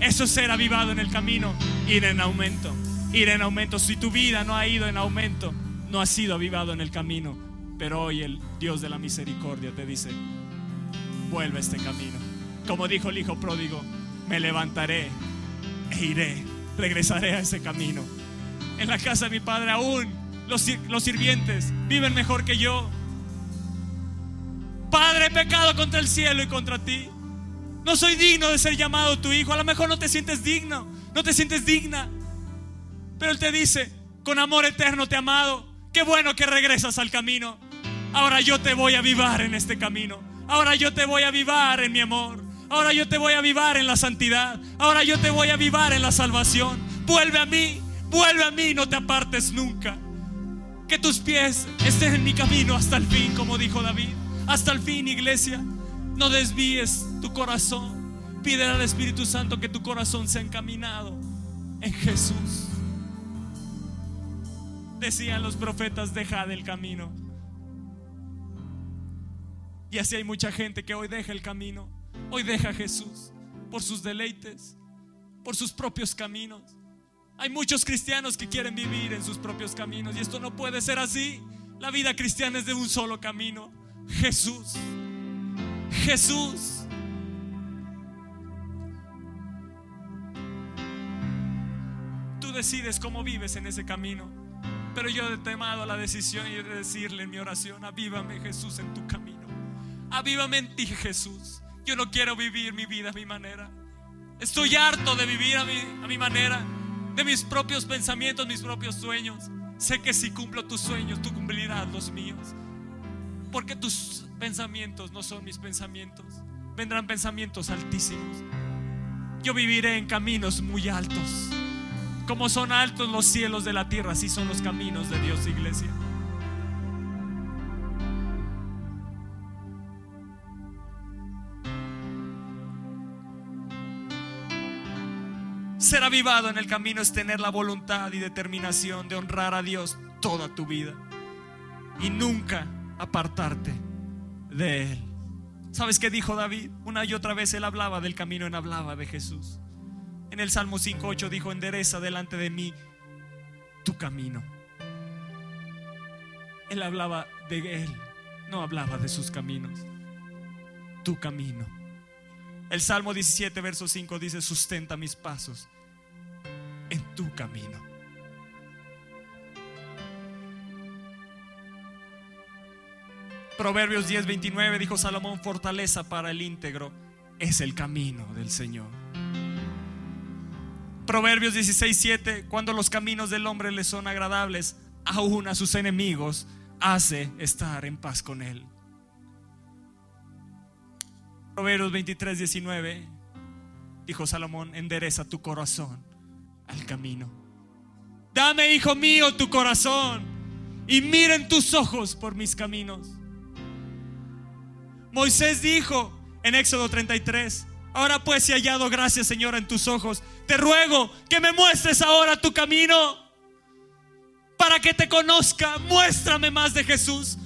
Eso es ser avivado en el camino, ir en aumento, ir en aumento. Si tu vida no ha ido en aumento, no has sido avivado en el camino. Pero hoy el Dios de la misericordia te dice, vuelve a este camino. Como dijo el hijo pródigo, me levantaré e iré, regresaré a ese camino. En la casa de mi padre aún los, los sirvientes viven mejor que yo. Padre, he pecado contra el cielo y contra ti. No soy digno de ser llamado tu hijo. A lo mejor no te sientes digno, no te sientes digna. Pero Él te dice, con amor eterno te he amado. Qué bueno que regresas al camino. Ahora yo te voy a avivar en este camino. Ahora yo te voy a avivar en mi amor. Ahora yo te voy a avivar en la santidad. Ahora yo te voy a avivar en la salvación. Vuelve a mí, vuelve a mí, no te apartes nunca. Que tus pies estén en mi camino hasta el fin, como dijo David. Hasta el fin, iglesia. No desvíes tu corazón. Pide al Espíritu Santo que tu corazón sea encaminado en Jesús. Decían los profetas, deja del camino. Y así hay mucha gente que hoy deja el camino. Hoy deja a Jesús por sus deleites, por sus propios caminos. Hay muchos cristianos que quieren vivir en sus propios caminos y esto no puede ser así. La vida cristiana es de un solo camino, Jesús. Jesús. Tú decides cómo vives en ese camino. Pero yo he tomado la decisión de decirle en mi oración, avívame Jesús en tu camino. Avívame en ti Jesús. Yo no quiero vivir mi vida a mi manera. Estoy harto de vivir a mi, a mi manera, de mis propios pensamientos, mis propios sueños. Sé que si cumplo tus sueños, tú cumplirás los míos. Porque tus pensamientos no son mis pensamientos. Vendrán pensamientos altísimos. Yo viviré en caminos muy altos. Como son altos los cielos de la tierra, así son los caminos de Dios, iglesia. Ser avivado en el camino es tener la voluntad y determinación de honrar a Dios toda tu vida y nunca apartarte de Él. ¿Sabes qué dijo David? Una y otra vez él hablaba del camino, él hablaba de Jesús. En el Salmo 5.8 dijo, endereza delante de mí tu camino. Él hablaba de Él, no hablaba de sus caminos. Tu camino. El Salmo 17, verso 5 dice, sustenta mis pasos en tu camino. Proverbios 10, 29 dijo Salomón, fortaleza para el íntegro es el camino del Señor. Proverbios 16, 7, cuando los caminos del hombre le son agradables, aún a sus enemigos hace estar en paz con él. Proverbios 23, 19, dijo Salomón, endereza tu corazón al camino. Dame, hijo mío, tu corazón y miren tus ojos por mis caminos. Moisés dijo en Éxodo 33, ahora pues he hallado gracia, Señor, en tus ojos, te ruego que me muestres ahora tu camino para que te conozca. Muéstrame más de Jesús.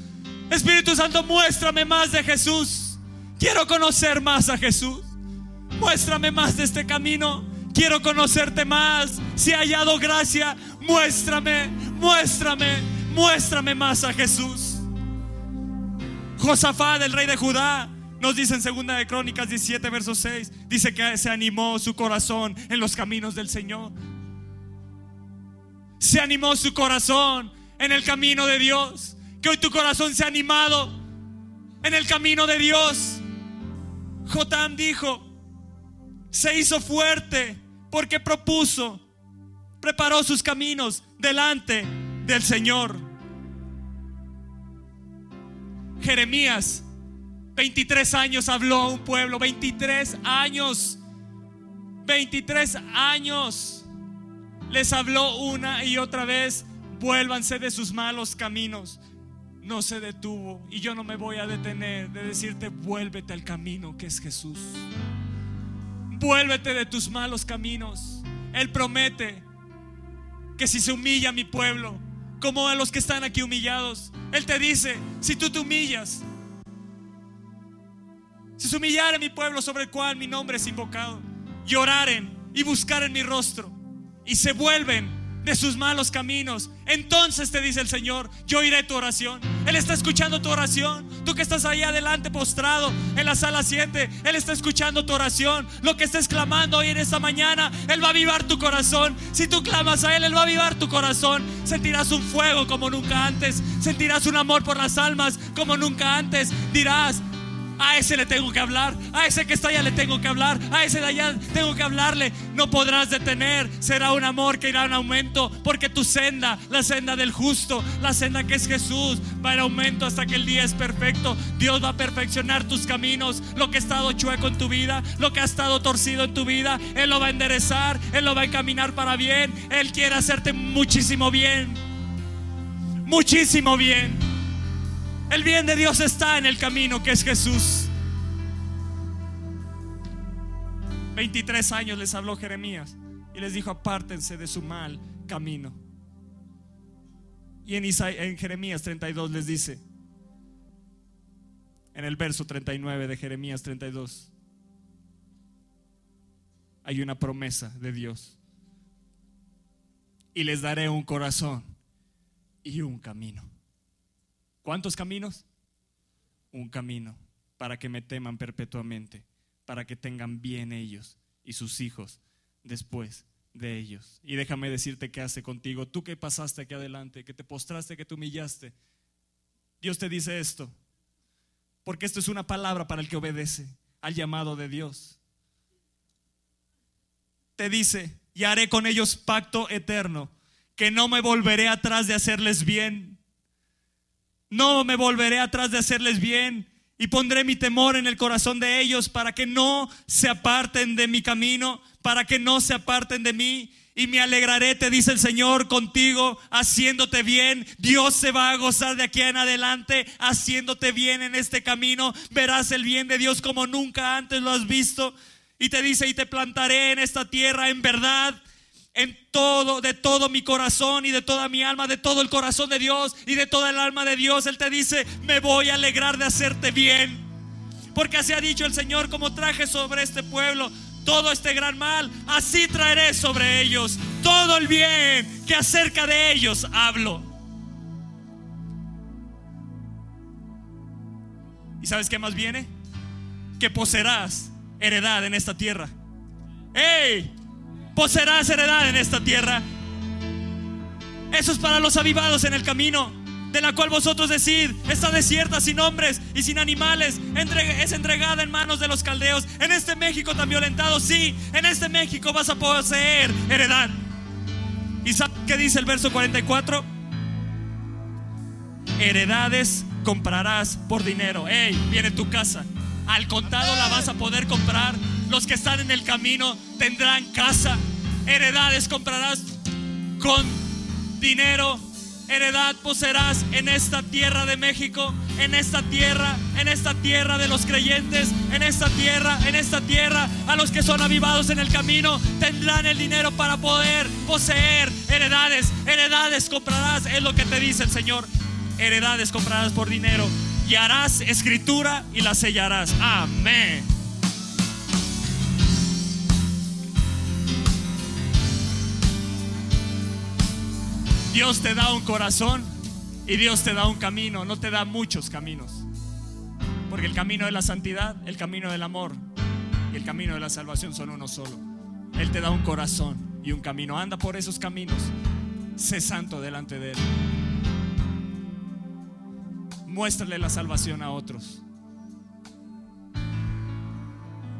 Espíritu Santo, muéstrame más de Jesús. Quiero conocer más a Jesús. Muéstrame más de este camino. Quiero conocerte más. Si he hallado gracia, muéstrame, muéstrame, muéstrame más a Jesús. Josafá, del rey de Judá, nos dice en segunda de Crónicas 17, verso 6, dice que se animó su corazón en los caminos del Señor. Se animó su corazón en el camino de Dios. Que hoy tu corazón se ha animado en el camino de Dios. Jotam dijo, se hizo fuerte porque propuso, preparó sus caminos delante del Señor. Jeremías, 23 años habló a un pueblo, 23 años, 23 años. Les habló una y otra vez, vuélvanse de sus malos caminos. No se detuvo y yo no me voy a detener de decirte, vuélvete al camino que es Jesús. Vuélvete de tus malos caminos. Él promete que si se humilla mi pueblo, como a los que están aquí humillados, Él te dice, si tú te humillas, si se humillare mi pueblo sobre el cual mi nombre es invocado, lloraren y buscaren mi rostro y se vuelven de sus malos caminos. Entonces te dice el Señor, yo iré tu oración. Él está escuchando tu oración. Tú que estás ahí adelante postrado en la sala 7, Él está escuchando tu oración. Lo que estés clamando hoy en esta mañana, Él va a avivar tu corazón. Si tú clamas a Él, Él va a avivar tu corazón. Sentirás un fuego como nunca antes. Sentirás un amor por las almas como nunca antes. Dirás, a ese le tengo que hablar. A ese que está allá le tengo que hablar. A ese de allá tengo que hablarle. No podrás detener. Será un amor que irá en aumento. Porque tu senda, la senda del justo, la senda que es Jesús, va en aumento hasta que el día es perfecto. Dios va a perfeccionar tus caminos. Lo que ha estado chueco en tu vida, lo que ha estado torcido en tu vida, Él lo va a enderezar. Él lo va a encaminar para bien. Él quiere hacerte muchísimo bien. Muchísimo bien. El bien de Dios está en el camino que es Jesús. 23 años les habló Jeremías y les dijo, apártense de su mal camino. Y en, en Jeremías 32 les dice, en el verso 39 de Jeremías 32, hay una promesa de Dios. Y les daré un corazón y un camino. ¿Cuántos caminos? Un camino para que me teman perpetuamente, para que tengan bien ellos y sus hijos después de ellos. Y déjame decirte qué hace contigo. Tú que pasaste aquí adelante, que te postraste, que te humillaste. Dios te dice esto, porque esto es una palabra para el que obedece al llamado de Dios. Te dice, y haré con ellos pacto eterno, que no me volveré atrás de hacerles bien no me volveré atrás de hacerles bien y pondré mi temor en el corazón de ellos para que no se aparten de mi camino, para que no se aparten de mí. Y me alegraré, te dice el Señor, contigo, haciéndote bien. Dios se va a gozar de aquí en adelante, haciéndote bien en este camino. Verás el bien de Dios como nunca antes lo has visto. Y te dice, y te plantaré en esta tierra en verdad en todo, de todo mi corazón y de toda mi alma, de todo el corazón de Dios y de toda el alma de Dios. Él te dice, me voy a alegrar de hacerte bien. Porque así ha dicho el Señor, como traje sobre este pueblo todo este gran mal, así traeré sobre ellos todo el bien que acerca de ellos hablo. ¿Y sabes qué más viene? Que poseerás heredad en esta tierra. ¡Ey! Poseerás heredad en esta tierra. Eso es para los avivados en el camino, de la cual vosotros decid, está desierta sin hombres y sin animales, es entregada en manos de los caldeos. En este México tan violentado, sí, en este México vas a poseer heredad. ¿Y sabes qué dice el verso 44? Heredades comprarás por dinero. Hey, viene tu casa. Al contado la vas a poder comprar. Los que están en el camino tendrán casa. Heredades comprarás con dinero. Heredad poseerás en esta tierra de México, en esta tierra, en esta tierra de los creyentes, en esta tierra, en esta tierra. A los que son avivados en el camino tendrán el dinero para poder poseer heredades. Heredades comprarás, es lo que te dice el Señor. Heredades comprarás por dinero y harás escritura y la sellarás. Amén. Dios te da un corazón y Dios te da un camino, no te da muchos caminos. Porque el camino de la santidad, el camino del amor y el camino de la salvación son uno solo. Él te da un corazón y un camino. Anda por esos caminos. Sé santo delante de Él. Muéstrale la salvación a otros.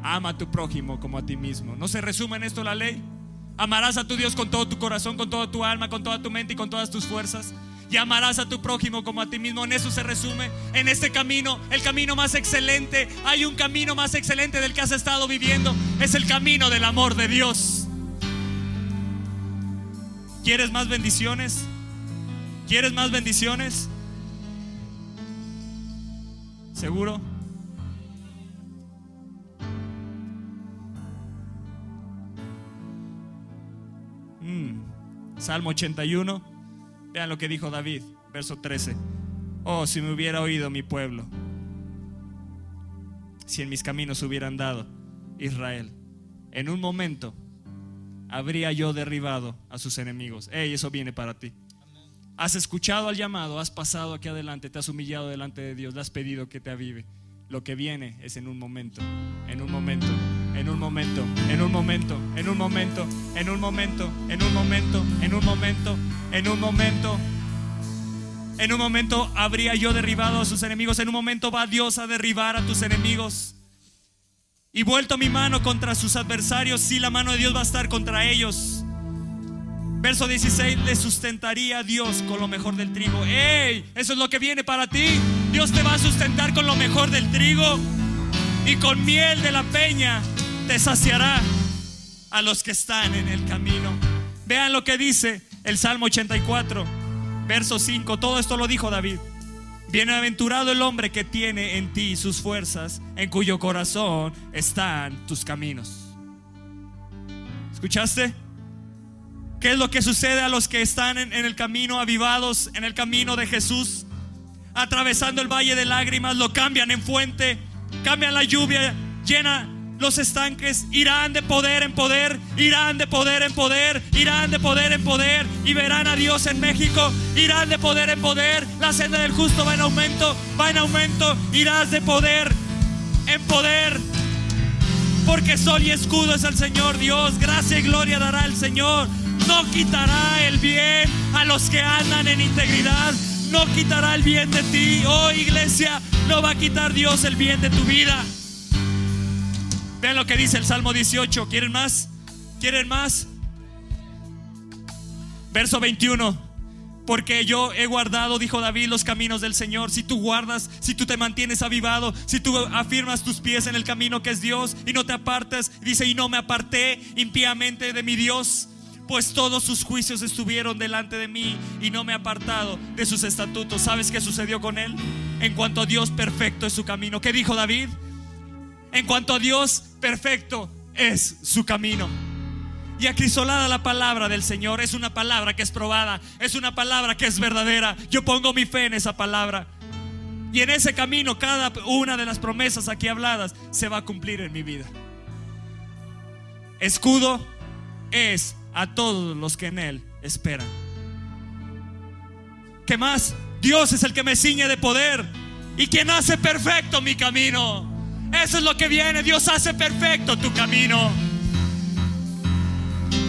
Ama a tu prójimo como a ti mismo. ¿No se resume en esto la ley? Amarás a tu Dios con todo tu corazón, con toda tu alma, con toda tu mente y con todas tus fuerzas. Y amarás a tu prójimo como a ti mismo. En eso se resume. En este camino, el camino más excelente. Hay un camino más excelente del que has estado viviendo. Es el camino del amor de Dios. ¿Quieres más bendiciones? ¿Quieres más bendiciones? ¿Seguro? Mm. Salmo 81. Vean lo que dijo David, verso 13. Oh, si me hubiera oído mi pueblo, si en mis caminos hubieran dado Israel, en un momento habría yo derribado a sus enemigos. Hey, eso viene para ti. Has escuchado al llamado, has pasado aquí adelante, te has humillado delante de Dios, le has pedido que te avive. Lo que viene es en un momento, en un momento, en un momento, en un momento, en un momento, en un momento, en un momento, en un momento, en un momento. En un momento habría yo derribado a sus enemigos. En un momento va Dios a derribar a tus enemigos. Y vuelto mi mano contra sus adversarios, si la mano de Dios va a estar contra ellos. Verso 16, le sustentaría a Dios con lo mejor del trigo. ¡Ey! Eso es lo que viene para ti. Dios te va a sustentar con lo mejor del trigo y con miel de la peña te saciará a los que están en el camino. Vean lo que dice el Salmo 84, verso 5. Todo esto lo dijo David. Bienaventurado el hombre que tiene en ti sus fuerzas, en cuyo corazón están tus caminos. ¿Escuchaste? ¿Qué es lo que sucede a los que están en, el camino avivados, en el camino de Jesús? Atravesando el valle de lágrimas, lo cambian en fuente, cambian la lluvia, llena los estanques, irán de poder en poder, irán de poder en poder, irán de poder en poder y verán a Dios en México, irán de poder en poder, la senda del justo va en aumento, va en aumento, irás de poder en poder, porque sol y escudo es el Señor Dios, gracia y gloria dará el Señor no quitará el bien a los que andan en integridad. No quitará el bien de ti. Oh iglesia, no va a quitar Dios el bien de tu vida. Vean lo que dice el Salmo 18. ¿Quieren más? ¿Quieren más? Verso 21 porque yo he guardado, dijo David, los caminos del Señor. Si tú guardas, si tú te mantienes avivado, si tú afirmas tus pies en el camino que es Dios y no te apartas, dice, y no me aparté impíamente de mi Dios pues todos sus juicios estuvieron delante de mí y no me he apartado de sus estatutos. ¿Sabes qué sucedió con él? En cuanto a Dios perfecto es su camino. ¿Qué dijo David? En cuanto a Dios perfecto es su camino. Y acrisolada la palabra del Señor es una palabra que es probada, es una palabra que es verdadera. Yo pongo mi fe en esa palabra. Y en ese camino cada una de las promesas aquí habladas se va a cumplir en mi vida. Escudo es a todos los que en Él esperan. ¿Qué más? Dios es el que me ciñe de poder y quien hace perfecto mi camino. Eso es lo que viene. Dios hace perfecto tu camino.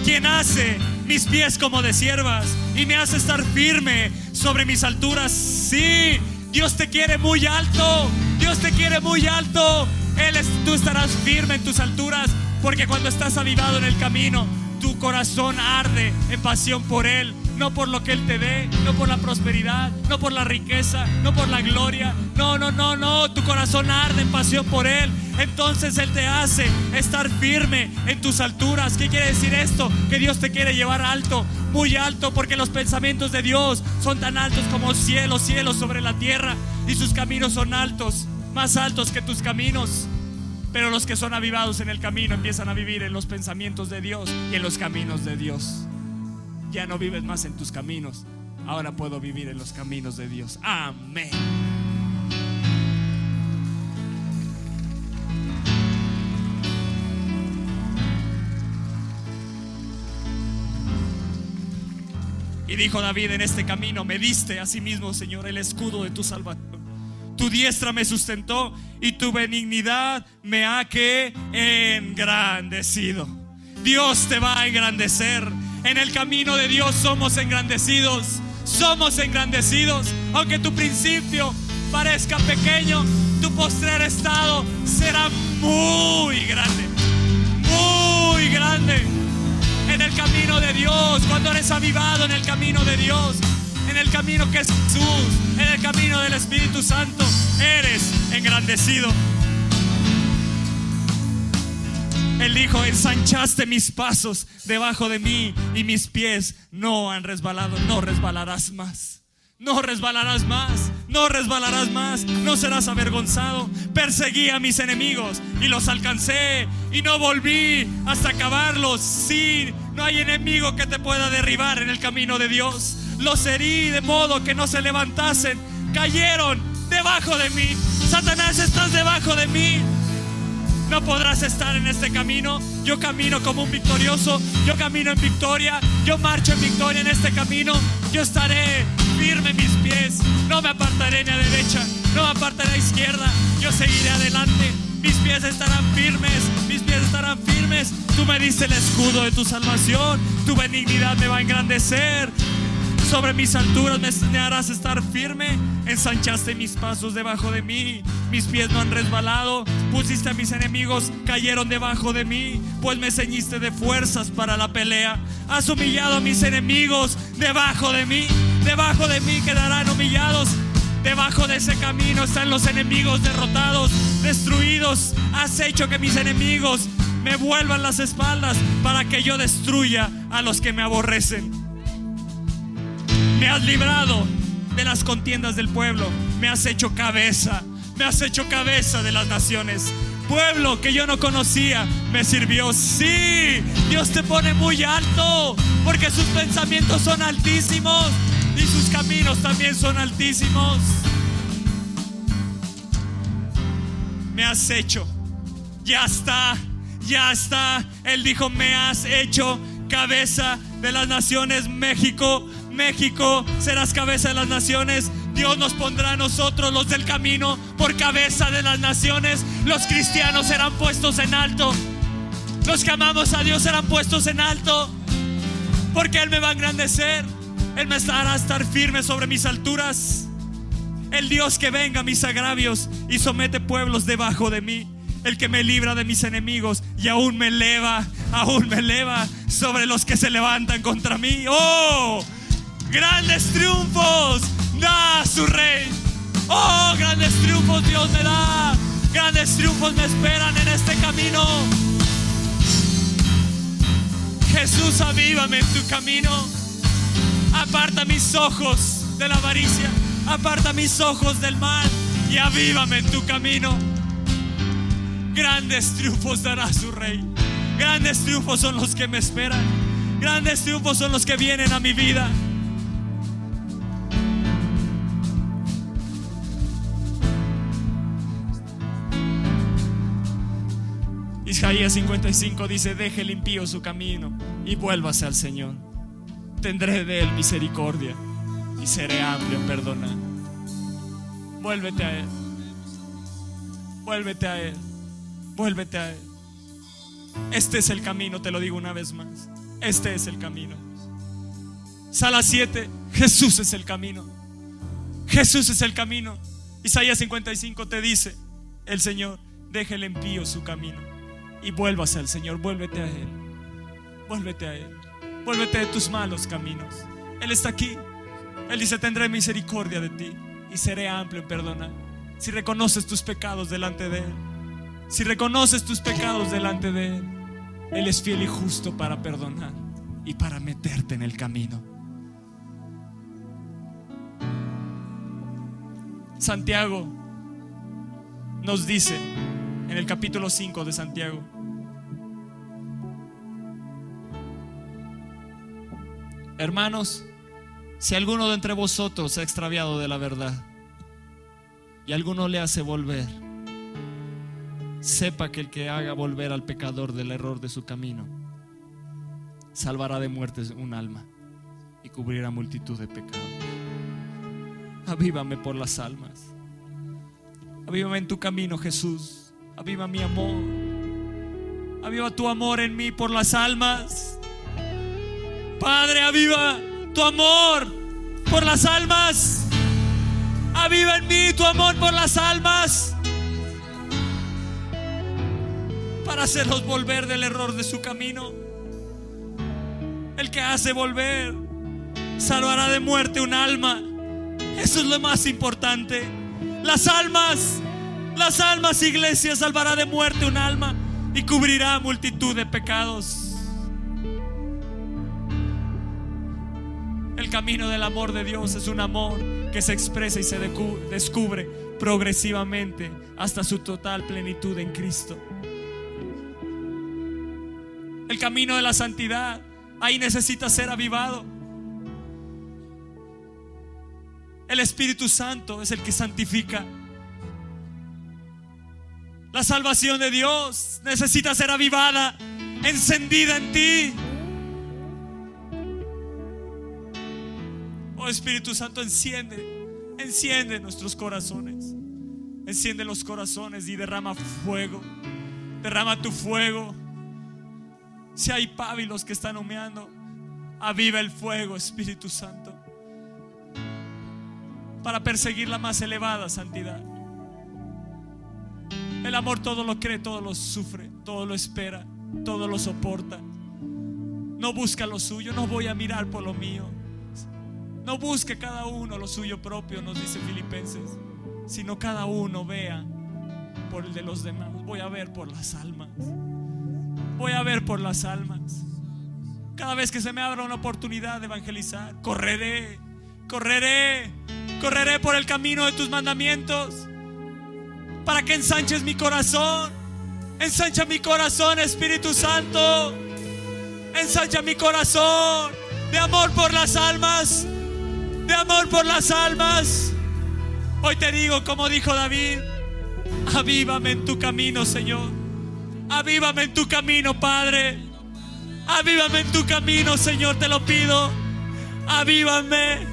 Quien hace mis pies como de siervas y me hace estar firme sobre mis alturas. Sí, Dios te quiere muy alto. Dios te quiere muy alto. Él es, tú estarás firme en tus alturas porque cuando estás avivado en el camino, tu corazón arde en pasión por Él, no por lo que Él te dé, no por la prosperidad, no por la riqueza, no por la gloria. No, no, no, no, tu corazón arde en pasión por Él. Entonces Él te hace estar firme en tus alturas. ¿Qué quiere decir esto? Que Dios te quiere llevar alto, muy alto, porque los pensamientos de Dios son tan altos como cielos, cielos sobre la tierra, y sus caminos son altos, más altos que tus caminos. Pero los que son avivados en el camino empiezan a vivir en los pensamientos de Dios y en los caminos de Dios. Ya no vives más en tus caminos, ahora puedo vivir en los caminos de Dios. Amén. Y dijo David, en este camino me diste a sí mismo, Señor, el escudo de tu salvación. Tu diestra me sustentó y tu benignidad me ha que engrandecido. Dios te va a engrandecer. En el camino de Dios somos engrandecidos. Somos engrandecidos. Aunque tu principio parezca pequeño, tu postrer estado será muy grande. Muy grande. En el camino de Dios, cuando eres avivado en el camino de Dios, en el camino que es Jesús, en el camino del Espíritu Santo, eres engrandecido. Él dijo, ensanchaste mis pasos debajo de mí y mis pies no han resbalado, no resbalarás más. No resbalarás más, no resbalarás más, no serás avergonzado. Perseguí a mis enemigos y los alcancé y no volví hasta acabarlos. Sí, no hay enemigo que te pueda derribar en el camino de Dios. Los herí de modo que no se levantasen, cayeron debajo de mí. Satanás, estás debajo de mí. No podrás estar en este camino. Yo camino como un victorioso. Yo camino en victoria. Yo marcho en victoria en este camino. Yo estaré firme mis pies. No me apartaré ni a derecha. No me apartaré a izquierda. Yo seguiré adelante. Mis pies estarán firmes. Mis pies estarán firmes. Tú me diste el escudo de tu salvación. Tu benignidad me va a engrandecer sobre mis alturas me enseñarás a estar firme. Ensanchaste mis pasos debajo de mí, mis pies no han resbalado. Pusiste a mis enemigos, cayeron debajo de mí, pues me ceñiste de fuerzas para la pelea. Has humillado a mis enemigos debajo de mí, debajo de mí quedarán humillados. Debajo de ese camino están los enemigos derrotados, destruidos. Has hecho que mis enemigos me vuelvan las espaldas para que yo destruya a los que me aborrecen. Me has librado de las contiendas del pueblo. Me has hecho cabeza. Me has hecho cabeza de las naciones. Pueblo que yo no conocía me sirvió. Sí, Dios te pone muy alto porque sus pensamientos son altísimos y sus caminos también son altísimos. Me has hecho. Ya está, ya está. Él dijo, me has hecho cabeza de las naciones. México México serás cabeza de las naciones. Dios nos pondrá a nosotros, los del camino, por cabeza de las naciones. Los cristianos serán puestos en alto. Los que amamos a Dios serán puestos en alto. Porque Él me va a engrandecer. Él me hará estar firme sobre mis alturas. El Dios que venga a mis agravios y somete pueblos debajo de mí. El que me libra de mis enemigos y aún me eleva, aún me eleva sobre los que se levantan contra mí. Oh, Grandes triunfos da su rey. Oh, grandes triunfos Dios me da. Grandes triunfos me esperan en este camino. Jesús, avívame en tu camino. Aparta mis ojos de la avaricia. Aparta mis ojos del mal y avívame en tu camino. Grandes triunfos dará su rey. Grandes triunfos son los que me esperan. Grandes triunfos son los que vienen a mi vida. Isaías 55 dice, deje limpio su camino y vuélvase al Señor. Tendré de él misericordia y seré amplio en perdonar. Vuélvete a él. Vuélvete a él. Vuélvete a él. Este es el camino, te lo digo una vez más. Este es el camino. Sala 7, Jesús es el camino. Jesús es el camino. Isaías 55 te dice, el Señor, deje limpio su camino y vuélvase al Señor, vuélvete a Él. Vuélvete a Él. Vuélvete de tus malos caminos. Él está aquí. Él dice, tendré misericordia de ti y seré amplio en perdonar. Si reconoces tus pecados delante de Él. Si reconoces tus pecados delante de Él. Él es fiel y justo para perdonar y para meterte en el camino. Santiago nos dice en el capítulo 5 de Santiago. Hermanos, si alguno de entre vosotros se ha extraviado de la verdad y alguno le hace volver, sepa que el que haga volver al pecador del error de su camino, salvará de muerte un alma y cubrirá multitud de pecados. Avívame por las almas. Avívame en tu camino, Jesús. Aviva mi amor. Aviva tu amor en mí por las almas. Padre, aviva tu amor por las almas. Aviva en mí tu amor por las almas. Para hacerlos volver del error de su camino. El que hace volver salvará de muerte un alma. Eso es lo más importante. Las almas, las almas, iglesia, salvará de muerte un alma y cubrirá multitud de pecados. El camino del amor de Dios es un amor que se expresa y se descubre progresivamente hasta su total plenitud en Cristo. El camino de la santidad ahí necesita ser avivado. El Espíritu Santo es el que santifica. La salvación de Dios necesita ser avivada, encendida en ti. Oh Espíritu Santo, enciende, enciende nuestros corazones. Enciende los corazones y derrama fuego. Derrama tu fuego. Si hay pábilos que están humeando, aviva el fuego, Espíritu Santo para perseguir la más elevada santidad. El amor todo lo cree, todo lo sufre, todo lo espera, todo lo soporta. No busca lo suyo, no voy a mirar por lo mío. No busque cada uno lo suyo propio, nos dice Filipenses, sino cada uno vea por el de los demás. Voy a ver por las almas. Voy a ver por las almas. Cada vez que se me abra una oportunidad de evangelizar, correré, correré Correré por el camino de tus mandamientos para que ensanches mi corazón. Ensancha mi corazón, Espíritu Santo. Ensancha mi corazón de amor por las almas. De amor por las almas. Hoy te digo, como dijo David, avívame en tu camino, Señor. Avívame en tu camino, Padre. Avívame en tu camino, Señor, te lo pido. Avívame.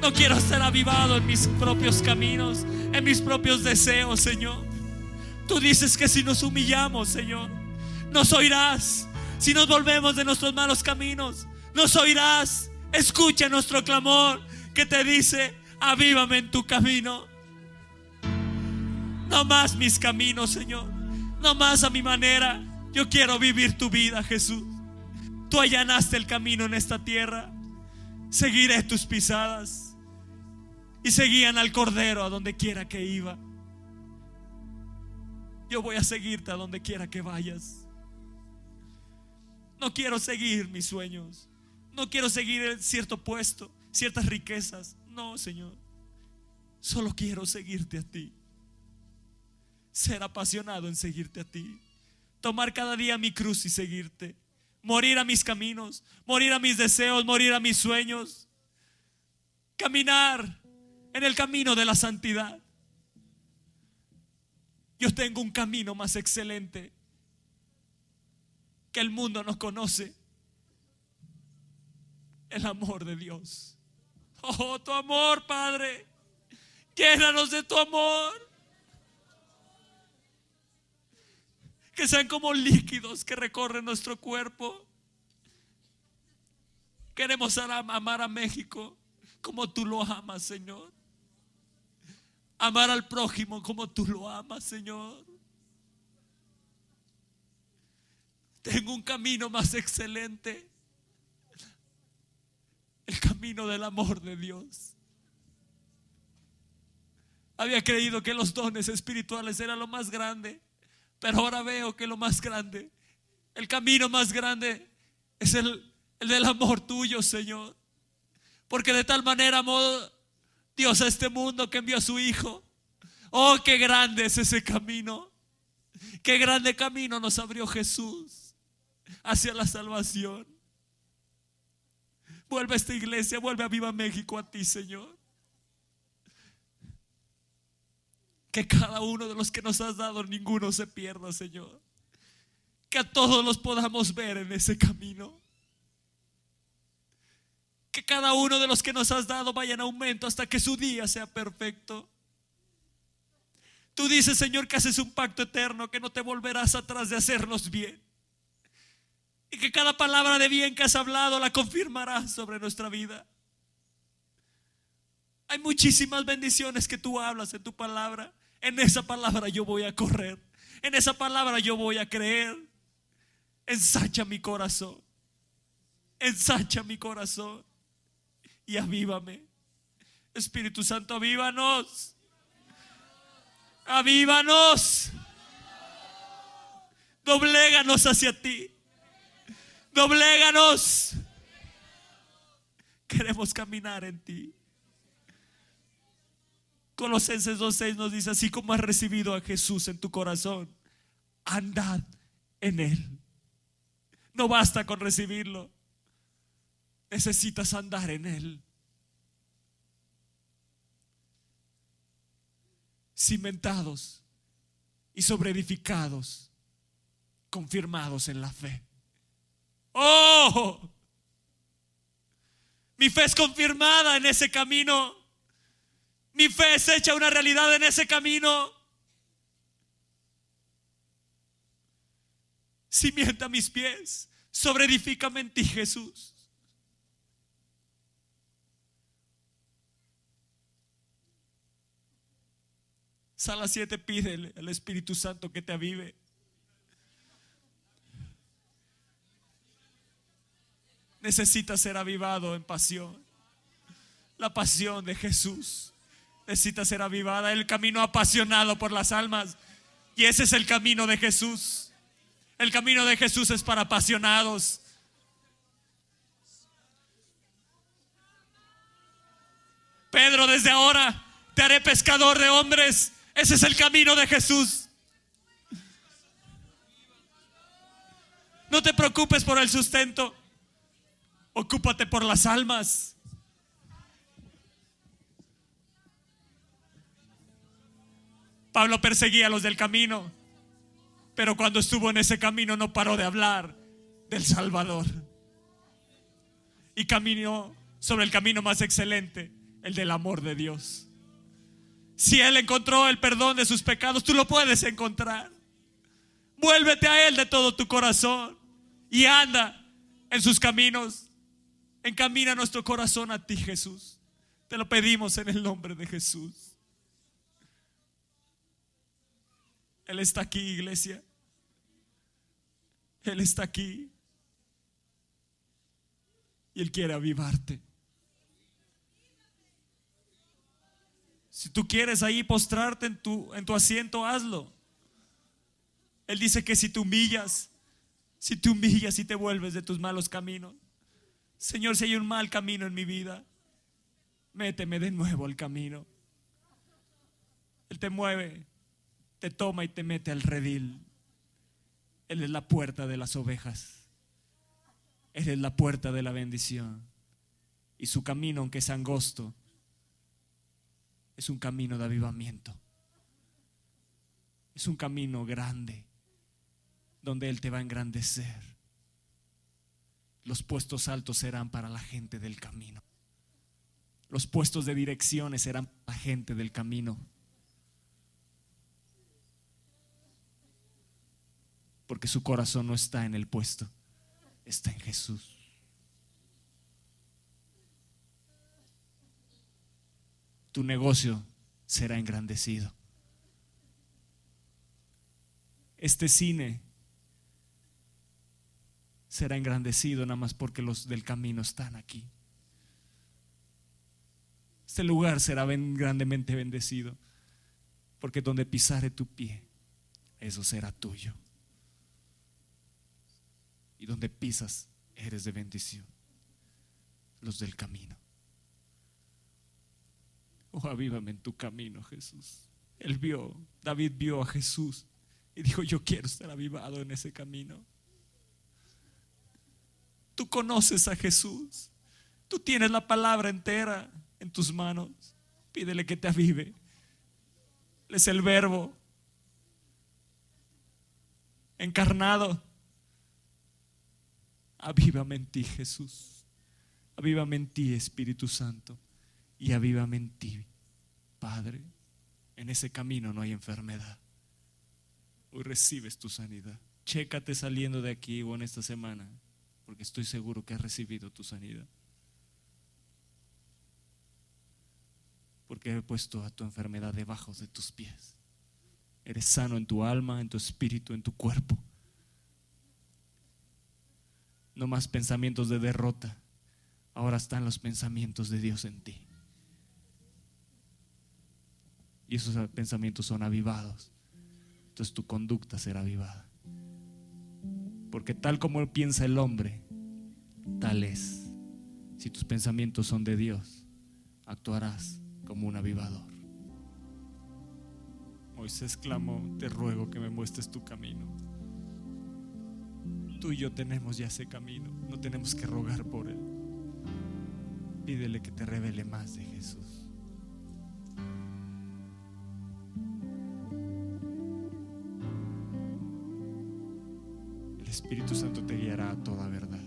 No quiero ser avivado en mis propios caminos, en mis propios deseos, Señor. Tú dices que si nos humillamos, Señor, nos oirás. Si nos volvemos de nuestros malos caminos, nos oirás. Escucha nuestro clamor que te dice, avívame en tu camino. No más mis caminos, Señor. No más a mi manera. Yo quiero vivir tu vida, Jesús. Tú allanaste el camino en esta tierra. Seguiré tus pisadas y seguían al Cordero a donde quiera que iba. Yo voy a seguirte a donde quiera que vayas. No quiero seguir mis sueños. No quiero seguir cierto puesto, ciertas riquezas. No, Señor. Solo quiero seguirte a ti. Ser apasionado en seguirte a ti. Tomar cada día mi cruz y seguirte. Morir a mis caminos, morir a mis deseos, morir a mis sueños. Caminar en el camino de la santidad. Yo tengo un camino más excelente que el mundo nos conoce. El amor de Dios. Oh, tu amor, Padre. Llénanos de tu amor. Que sean como líquidos que recorren nuestro cuerpo. Queremos amar a México como tú lo amas, Señor. Amar al prójimo como tú lo amas, Señor. Tengo un camino más excelente. El camino del amor de Dios. Había creído que los dones espirituales eran lo más grande, pero ahora veo que lo más grande, el camino más grande es el, el del amor tuyo, Señor. Porque de tal manera Dios a este mundo que envió a su Hijo. Oh, qué grande es ese camino. Qué grande camino nos abrió Jesús hacia la salvación. Vuelve a esta iglesia, vuelve a Viva México a ti, Señor. Que cada uno de los que nos has dado, ninguno se pierda, Señor. Que a todos los podamos ver en ese camino. Que cada uno de los que nos has dado vaya en aumento hasta que su día sea perfecto. Tú dices, Señor, que haces un pacto eterno, que no te volverás atrás de hacernos bien. Y que cada palabra de bien que has hablado la confirmarás sobre nuestra vida. Hay muchísimas bendiciones que tú hablas en tu palabra. En esa palabra yo voy a correr. En esa palabra yo voy a creer. Ensacha mi corazón. Ensacha mi corazón. Y avívame. Espíritu Santo, avívanos. Avívanos. Dobléganos hacia ti. Dobléganos. Queremos caminar en ti. Colosenses 2.6 nos dice, así como has recibido a Jesús en tu corazón, andad en Él. No basta con recibirlo. Necesitas andar en Él. Cimentados y sobreedificados, confirmados en la fe. ¡Oh! Mi fe es confirmada en ese camino. Mi fe es hecha una realidad en ese camino. Cimienta mis pies, sobreedifícame en ti, Jesús. Sala 7 pide al Espíritu Santo que te avive. Necesita ser avivado en pasión. La pasión de Jesús necesita ser avivada. El camino apasionado por las almas. Y ese es el camino de Jesús. El camino de Jesús es para apasionados. Pedro, desde ahora te haré pescador de hombres. Ese es el camino de Jesús. No te preocupes por el sustento. Ocúpate por las almas. Pablo perseguía a los del camino, pero cuando estuvo en ese camino no paró de hablar del Salvador. Y caminó sobre el camino más excelente, el del amor de Dios. Si Él encontró el perdón de sus pecados, tú lo puedes encontrar. Vuélvete a Él de todo tu corazón y anda en sus caminos. Encamina nuestro corazón a ti, Jesús. Te lo pedimos en el nombre de Jesús. Él está aquí, iglesia. Él está aquí. Y Él quiere avivarte. Si tú quieres ahí postrarte en tu, en tu asiento, hazlo. Él dice que si te humillas, si te humillas y te vuelves de tus malos caminos, Señor, si hay un mal camino en mi vida, méteme de nuevo al camino. Él te mueve, te toma y te mete al redil. Él es la puerta de las ovejas. Él es la puerta de la bendición. Y su camino, aunque es angosto, es un camino de avivamiento. Es un camino grande donde Él te va a engrandecer. Los puestos altos serán para la gente del camino. Los puestos de direcciones serán para la gente del camino. Porque su corazón no está en el puesto, está en Jesús. Tu negocio será engrandecido. Este cine será engrandecido nada más porque los del camino están aquí. Este lugar será grandemente bendecido porque donde pisare tu pie, eso será tuyo. Y donde pisas, eres de bendición. Los del camino. [laughs] Oh, avívame en tu camino, Jesús. Él vio, David vio a Jesús y dijo, yo quiero estar avivado en ese camino. Tú conoces a Jesús. Tú tienes la palabra entera en tus manos. Pídele que te avive. Él es el verbo encarnado. Avívame en ti, Jesús. Avívame en ti, Espíritu Santo, y avívame en ti, Padre. En ese camino no hay enfermedad. Hoy recibes tu sanidad. Chécate saliendo de aquí o en esta semana, porque estoy seguro que has recibido tu sanidad. Porque he puesto a tu enfermedad debajo de tus pies. Eres sano en tu alma, en tu espíritu, en tu cuerpo. No más pensamientos de derrota. Ahora están los pensamientos de Dios en ti. Y esos pensamientos son avivados. Entonces tu conducta será avivada. Porque tal como piensa el hombre, tal es. Si tus pensamientos son de Dios, actuarás como un avivador. Moisés clamó, te ruego que me muestres tu camino. Tú y yo tenemos ya ese camino, no tenemos que rogar por él. Pídele que te revele más de Jesús. Espíritu Santo te guiará a toda verdad.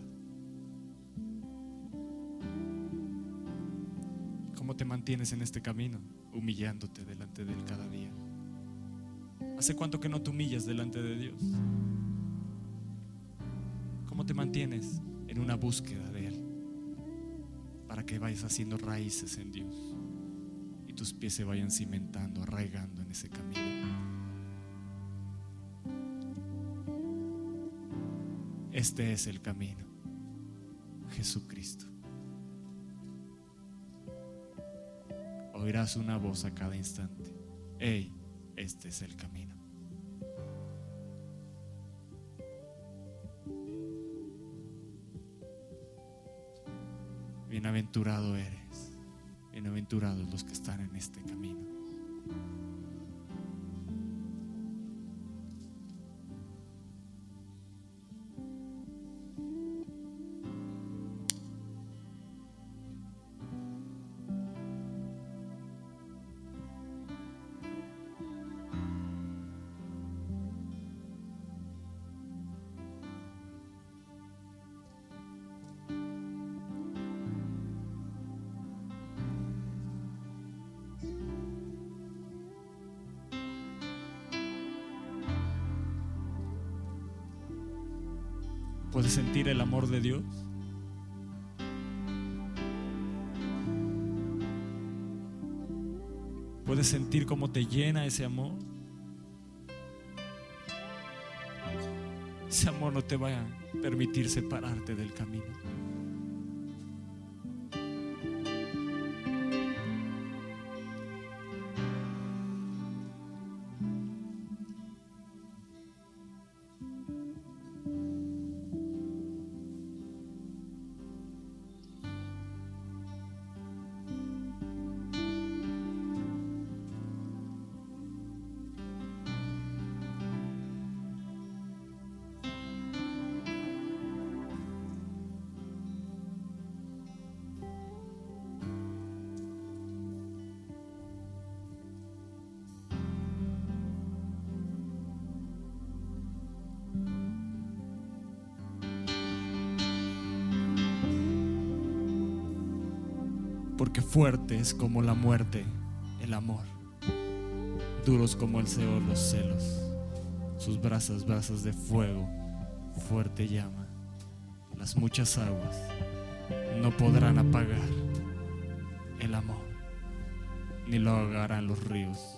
¿Cómo te mantienes en este camino? Humillándote delante de Él cada día. ¿Hace cuánto que no te humillas delante de Dios? ¿Cómo te mantienes en una búsqueda de Él? Para que vayas haciendo raíces en Dios y tus pies se vayan cimentando, arraigando en ese camino. Este es el camino, Jesucristo. Oirás una voz a cada instante. Hey, este es el camino. Bienaventurado eres. Bienaventurados los que están en este camino. De Dios? ¿Puedes sentir cómo te llena ese amor? Ese amor no te va a permitir separarte del camino. Fuerte es como la muerte el amor, duros como el Seol los celos, sus brasas, brasas de fuego, fuerte llama, las muchas aguas no podrán apagar el amor, ni lo ahogarán los ríos.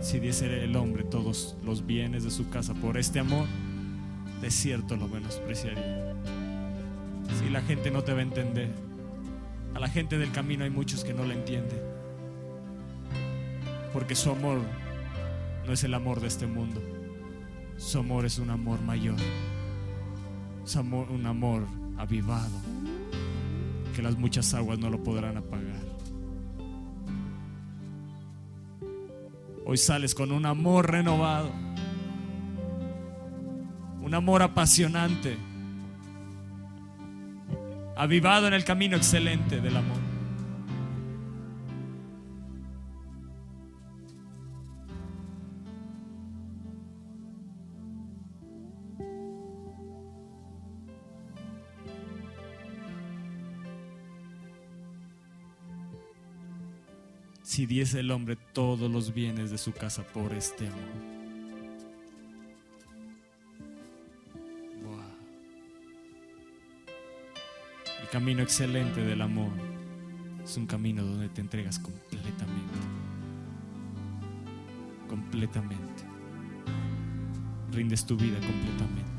Si diese el hombre todos los bienes de su casa por este amor, de cierto lo menospreciaría. Si la gente no te va a entender, a la gente del camino hay muchos que no la entienden. Porque su amor no es el amor de este mundo. Su amor es un amor mayor. Es un amor avivado. Que las muchas aguas no lo podrán apagar. Hoy sales con un amor renovado. Un amor apasionante avivado en el camino excelente del amor. Si diese el hombre todos los bienes de su casa por este amor. Camino excelente del amor es un camino donde te entregas completamente. Completamente. Rindes tu vida completamente.